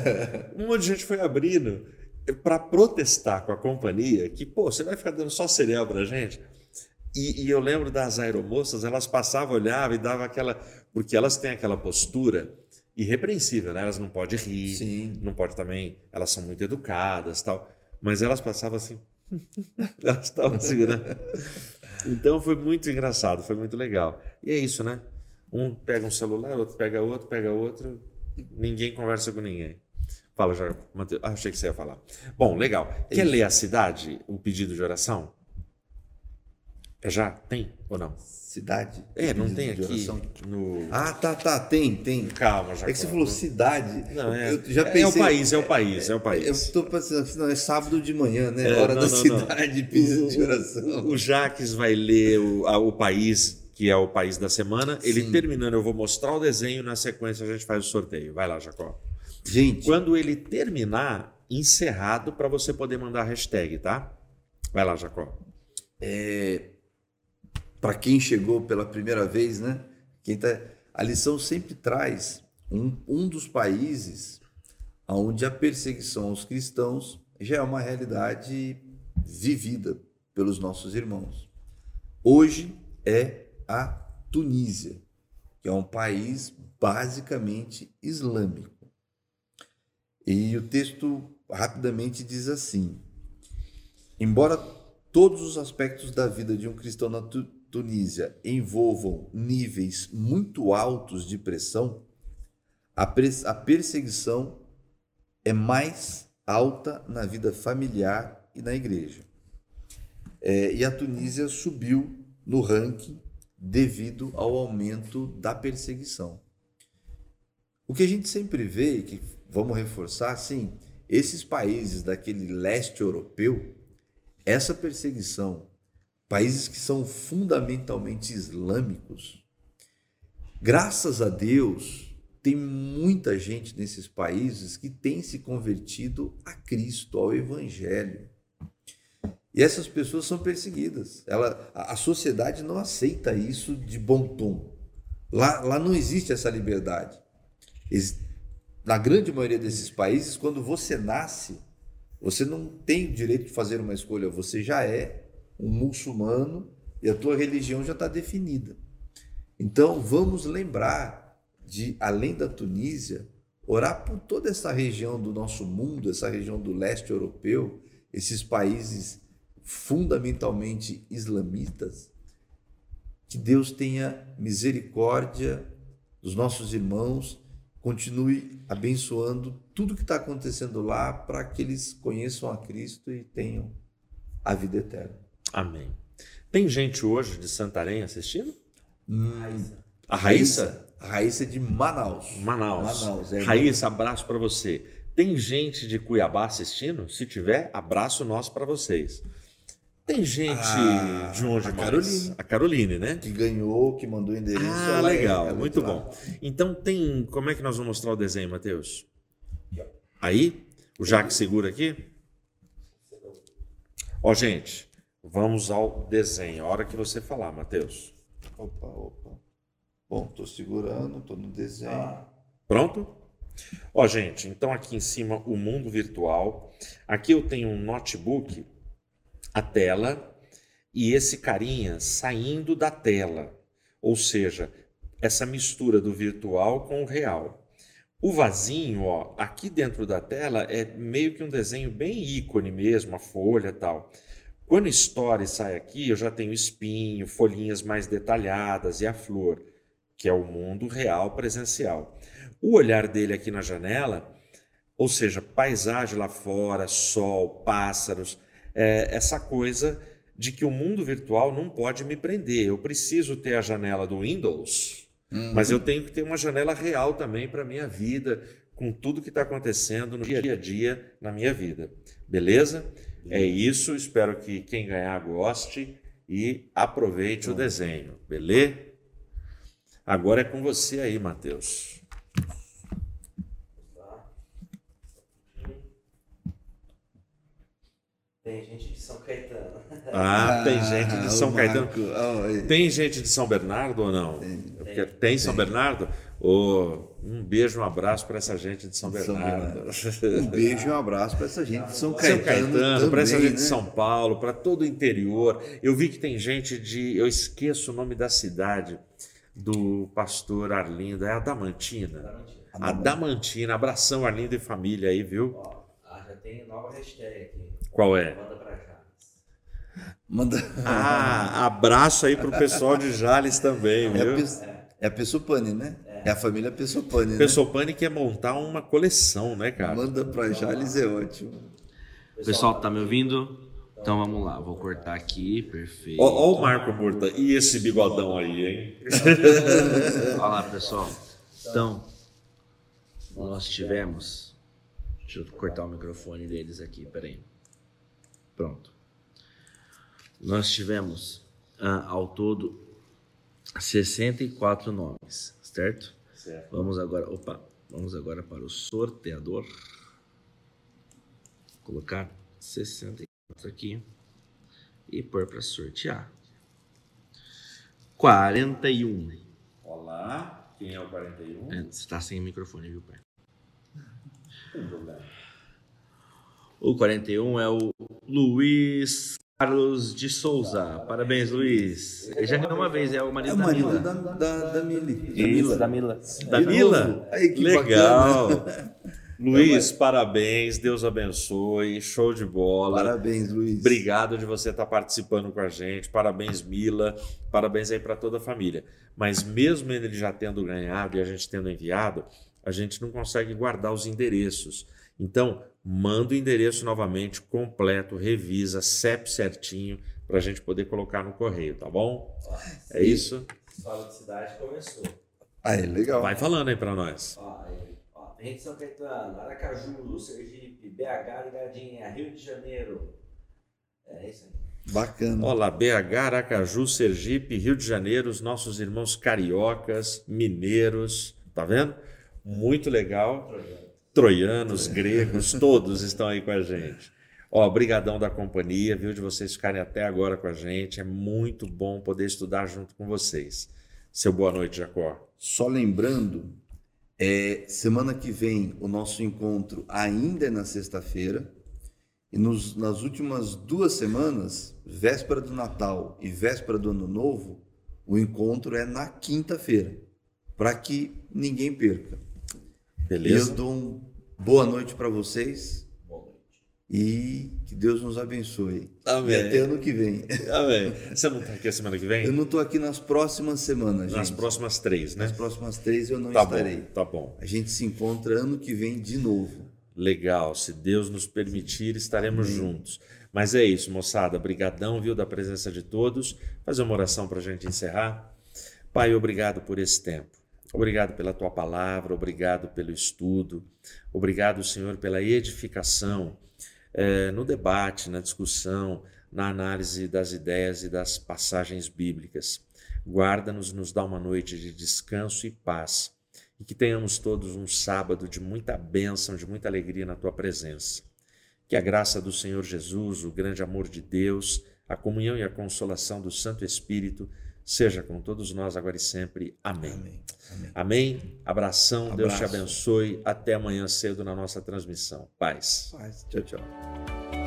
<laughs> Um monte de gente foi abrindo para protestar com a companhia que, pô, você vai ficar dando só cereal pra gente? E, e eu lembro das aeromoças, elas passavam, olhavam e davam aquela. Porque elas têm aquela postura irrepreensível, né? Elas não podem rir, Sim. não pode também. Elas são muito educadas tal. Mas elas passavam assim. <laughs> elas estavam assim, né? Então foi muito engraçado, foi muito legal. E é isso, né? Um pega um celular, outro pega outro, pega outro, ninguém conversa com ninguém. Fala, já, Mateus. Ah, achei que você ia falar. Bom, legal. Quer ler a cidade, o pedido de oração? É já? Tem ou não? Cidade. É, não tem aqui oração. no. Ah, tá, tá. Tem, tem. Calma, já. É que você falou cidade. Não, é, eu já é pensei. o país, é o país, é o país. Eu estou pensando assim, não, é sábado de manhã, né? É, Hora não, da não, não. cidade, pedido de oração. O Jaques vai ler o, a- o país, que é o país da semana. Ele Sim. terminando, eu vou mostrar o desenho, na sequência a gente faz o sorteio. Vai lá, Jacó. Gente, Quando ele terminar, encerrado para você poder mandar a hashtag, tá? Vai lá, Jacó. para quem chegou pela primeira vez, né? Quem tá, a lição sempre traz um, um dos países onde a perseguição aos cristãos já é uma realidade vivida pelos nossos irmãos. Hoje é a Tunísia, que é um país basicamente islâmico. E o texto rapidamente diz assim: Embora todos os aspectos da vida de um cristão na Tu- Tunísia envolvam níveis muito altos de pressão, a, pres- a perseguição é mais alta na vida familiar e na igreja. É, e a Tunísia subiu no ranking devido ao aumento da perseguição. O que a gente sempre vê, que vamos reforçar, sim, esses países daquele leste europeu, essa perseguição, países que são fundamentalmente islâmicos, graças a Deus, tem muita gente nesses países que tem se convertido a Cristo, ao Evangelho. E essas pessoas são perseguidas. Ela, a, a sociedade não aceita isso de bom tom. Lá, lá não existe essa liberdade. Ex- Na grande maioria desses países, quando você nasce, você não tem o direito de fazer uma escolha. Você já é um muçulmano e a tua religião já está definida. Então, vamos lembrar de, além da Tunísia, orar por toda essa região do nosso mundo, essa região do leste europeu, esses países fundamentalmente islamitas, que Deus tenha misericórdia dos nossos irmãos, continue abençoando tudo que está acontecendo lá para que eles conheçam a Cristo e tenham a vida eterna. Amém. Tem gente hoje de Santarém assistindo? Hum, A Raíssa? A Raíssa é de Manaus. Manaus. Manaus, é. Raíssa, abraço para você. Tem gente de Cuiabá assistindo? Se tiver, abraço nosso para vocês. Tem gente Ah, de onde a mais? Caroline. A Caroline, né? Que ganhou, que mandou o endereço. Ah, é- legal, é muito lá. bom. Então tem. Como é que nós vamos mostrar o desenho, Matheus? Aí? O Jaque segura aqui? Ó, gente, vamos ao desenho. A hora que você falar, Matheus. Opa, opa. Bom, tô segurando, tô no desenho. Pronto? Ó, gente, então aqui em cima o mundo virtual. Aqui eu tenho um notebook, a tela e esse carinha saindo da tela. Ou seja, essa mistura do virtual com o real. O vasinho, ó, aqui dentro da tela é meio que um desenho bem ícone mesmo, a folha tal. Quando estoura e sai aqui, eu já tenho espinho, folhinhas mais detalhadas e a flor, que é o mundo real presencial. O olhar dele aqui na janela, ou seja, paisagem lá fora, sol, pássaros, é essa coisa de que o mundo virtual não pode me prender. Eu preciso ter a janela do Windows, uhum. mas eu tenho que ter uma janela real também para a minha vida, com tudo que está acontecendo no dia a dia na minha vida. Beleza? É isso. Espero que quem ganhar goste e aproveite o desenho. Beleza? Agora é com você aí, Matheus. Tem gente de São Caetano. Ah, tem gente de São Caetano. Tem gente de São Bernardo ou não? Tem, tem São Bernardo? Oh, um beijo, um abraço para essa gente de São Bernardo. Um beijo e um abraço para essa gente de São Caetano. São Caetano, para essa gente né? de São Paulo, para todo o interior. Eu vi que tem gente de. Eu esqueço o nome da cidade do pastor Arlindo, é Adamantina. Adamantina. Adamantina. Abração, Arlindo e família aí, viu? Ó, ah, já tem nova hashtag aqui. Qual é? Manda pra Jales. Manda. Ah, abraço aí pro pessoal de Jales também, é viu? A é a Pessopane, né? É. é a família Pessopane, né? Pessopane quer montar uma coleção, né, cara? Manda pra Jales é ótimo. Pessoal, tá me ouvindo? Então vamos lá, vou cortar aqui, perfeito. Ó, o Marco Murta, e esse bigodão aí, hein? <laughs> Olha lá, pessoal. Então, nós tivemos. Deixa eu cortar o microfone deles aqui, peraí. Pronto. Nós tivemos ah, ao todo 64 nomes, certo? certo? Vamos agora, opa, vamos agora para o sorteador. Vou colocar 64 aqui e pôr para sortear. 41. Olá, quem é o 41? É, você está sem microfone, viu, pai? Tem problema. O 41 é o Luiz Carlos de Souza. Parabéns, Luiz. Ele já ganhou uma vez, é o marido, é o marido da, Mila. Da, da, da Mili. Isso, da Mila. Da Mila? Aí, Legal. Luiz, parabéns, Deus abençoe, show de bola. Parabéns, Luiz. Obrigado de você estar participando com a gente. Parabéns, Mila. Parabéns aí para toda a família. Mas mesmo ele já tendo ganhado e a gente tendo enviado, a gente não consegue guardar os endereços. Então, manda o endereço novamente completo, revisa, CEP certinho, para a gente poder colocar no correio, tá bom? é isso? Escola de cidade começou. Aí, legal. Vai falando aí para nós. Ó, ó, tem São Caetano, Aracaju, Sergipe, BH, Ligadinha, Rio de Janeiro. É isso aí. Bacana. Olá, BH, Aracaju, Sergipe, Rio de Janeiro, os nossos irmãos cariocas, mineiros, tá vendo? Muito legal troianos, gregos, todos estão aí com a gente. Ó, brigadão da companhia, viu, de vocês ficarem até agora com a gente. É muito bom poder estudar junto com vocês. Seu boa noite, Jacó. Só lembrando, é, semana que vem o nosso encontro ainda é na sexta-feira. E nos, nas últimas duas semanas, véspera do Natal e véspera do Ano Novo, o encontro é na quinta-feira, para que ninguém perca. Beleza? Eu dou um boa noite para vocês. Boa noite. E que Deus nos abençoe. Amém. E até ano que vem. Amém. Você não está aqui a semana que vem? Eu não estou aqui nas próximas semanas, Nas próximas três, né? Nas próximas três eu não tá estarei. Bom, tá bom. A gente se encontra ano que vem de novo. Legal. Se Deus nos permitir, estaremos Amém. juntos. Mas é isso, moçada. Obrigadão, viu, da presença de todos. Fazer uma oração para a gente encerrar. Pai, obrigado por esse tempo. Obrigado pela tua palavra, obrigado pelo estudo, obrigado, Senhor, pela edificação é, no debate, na discussão, na análise das ideias e das passagens bíblicas. Guarda-nos, nos dá uma noite de descanso e paz e que tenhamos todos um sábado de muita bênção, de muita alegria na tua presença. Que a graça do Senhor Jesus, o grande amor de Deus, a comunhão e a consolação do Santo Espírito seja com todos nós agora e sempre. Amém. Amém. Amém. Amém. Abração, Abraço. Deus te abençoe. Até amanhã cedo na nossa transmissão. Paz. Paz. Tchau, tchau.